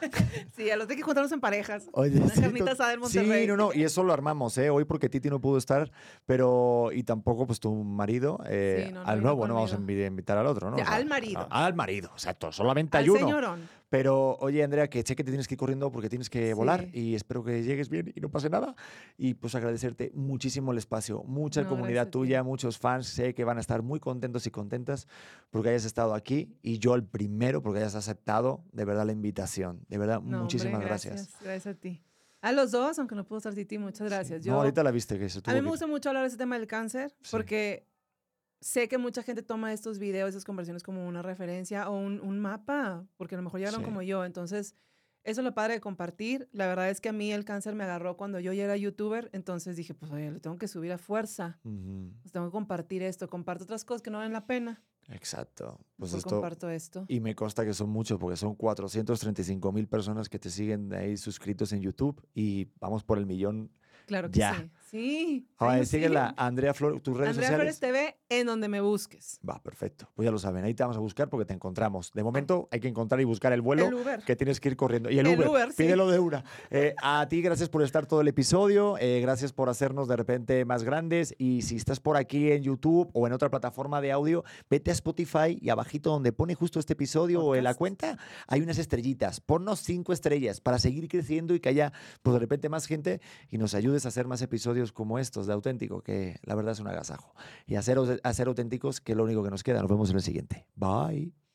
sí, a los de que juntarnos en parejas. Oye, Una sí, carnita asada en Monterrey. Sí, no, no, y eso lo armamos, ¿eh? Hoy porque Titi no pudo estar, pero, y tampoco pues tu marido, eh, al nuevo, no vamos a invitar al otro, ¿no? al marido. al marido, exacto, solamente hay uno. Señorón. Pero oye, Andrea, que sé que te tienes que ir corriendo porque tienes que volar y espero que llegues bien y no pase nada. Y pues agradecerte muchísimo el espacio, mucha comunidad tuya, muchos fans, sé que van a estar muy contentos y contentas porque hayas estado aquí y yo el primero porque hayas aceptado de verdad la invitación. De verdad, muchísimas gracias. Gracias a ti. A los dos, aunque no puedo estar ti, muchas gracias. Yo, no, ahorita la viste que A mí me gusta mucho hablar de ese tema del cáncer porque sé que mucha gente toma estos videos, esas conversiones como una referencia o un, mapa, porque a lo mejor llegaron como yo. Entonces, eso es lo padre de compartir. La verdad es que a mí el cáncer me agarró cuando yo ya era youtuber, entonces dije, pues oye, le tengo que subir a fuerza. Pues, tengo que compartir esto, comparto otras cosas que no valen la pena. Exacto. Pues esto, comparto esto. Y me consta que son muchos, porque son 435 mil personas que te siguen ahí suscritos en YouTube y vamos por el millón Claro que sí. Sí. Ahora, síguela, Andrea Flores, tus redes Andrea sociales. Flores TV en donde me busques. Va, perfecto. Pues ya lo saben, ahí te vamos a buscar porque te encontramos. De momento hay que encontrar y buscar el vuelo que tienes que ir corriendo. Y el, Uber, pídelo de una. Eh, a ti, gracias por estar todo el episodio. Eh, gracias por hacernos de repente más grandes. Y si estás por aquí en YouTube o en otra plataforma de audio, vete a Spotify y abajito donde pone justo este episodio o en la cuenta, hay unas estrellitas. Ponnos cinco estrellas para seguir creciendo y que haya, pues de repente, más gente y nos ayudes a hacer más episodios como estos de auténtico, que la verdad es un agasajo. Y hacer, hacer auténticos, que es lo único que nos queda. Nos vemos en el siguiente. Bye.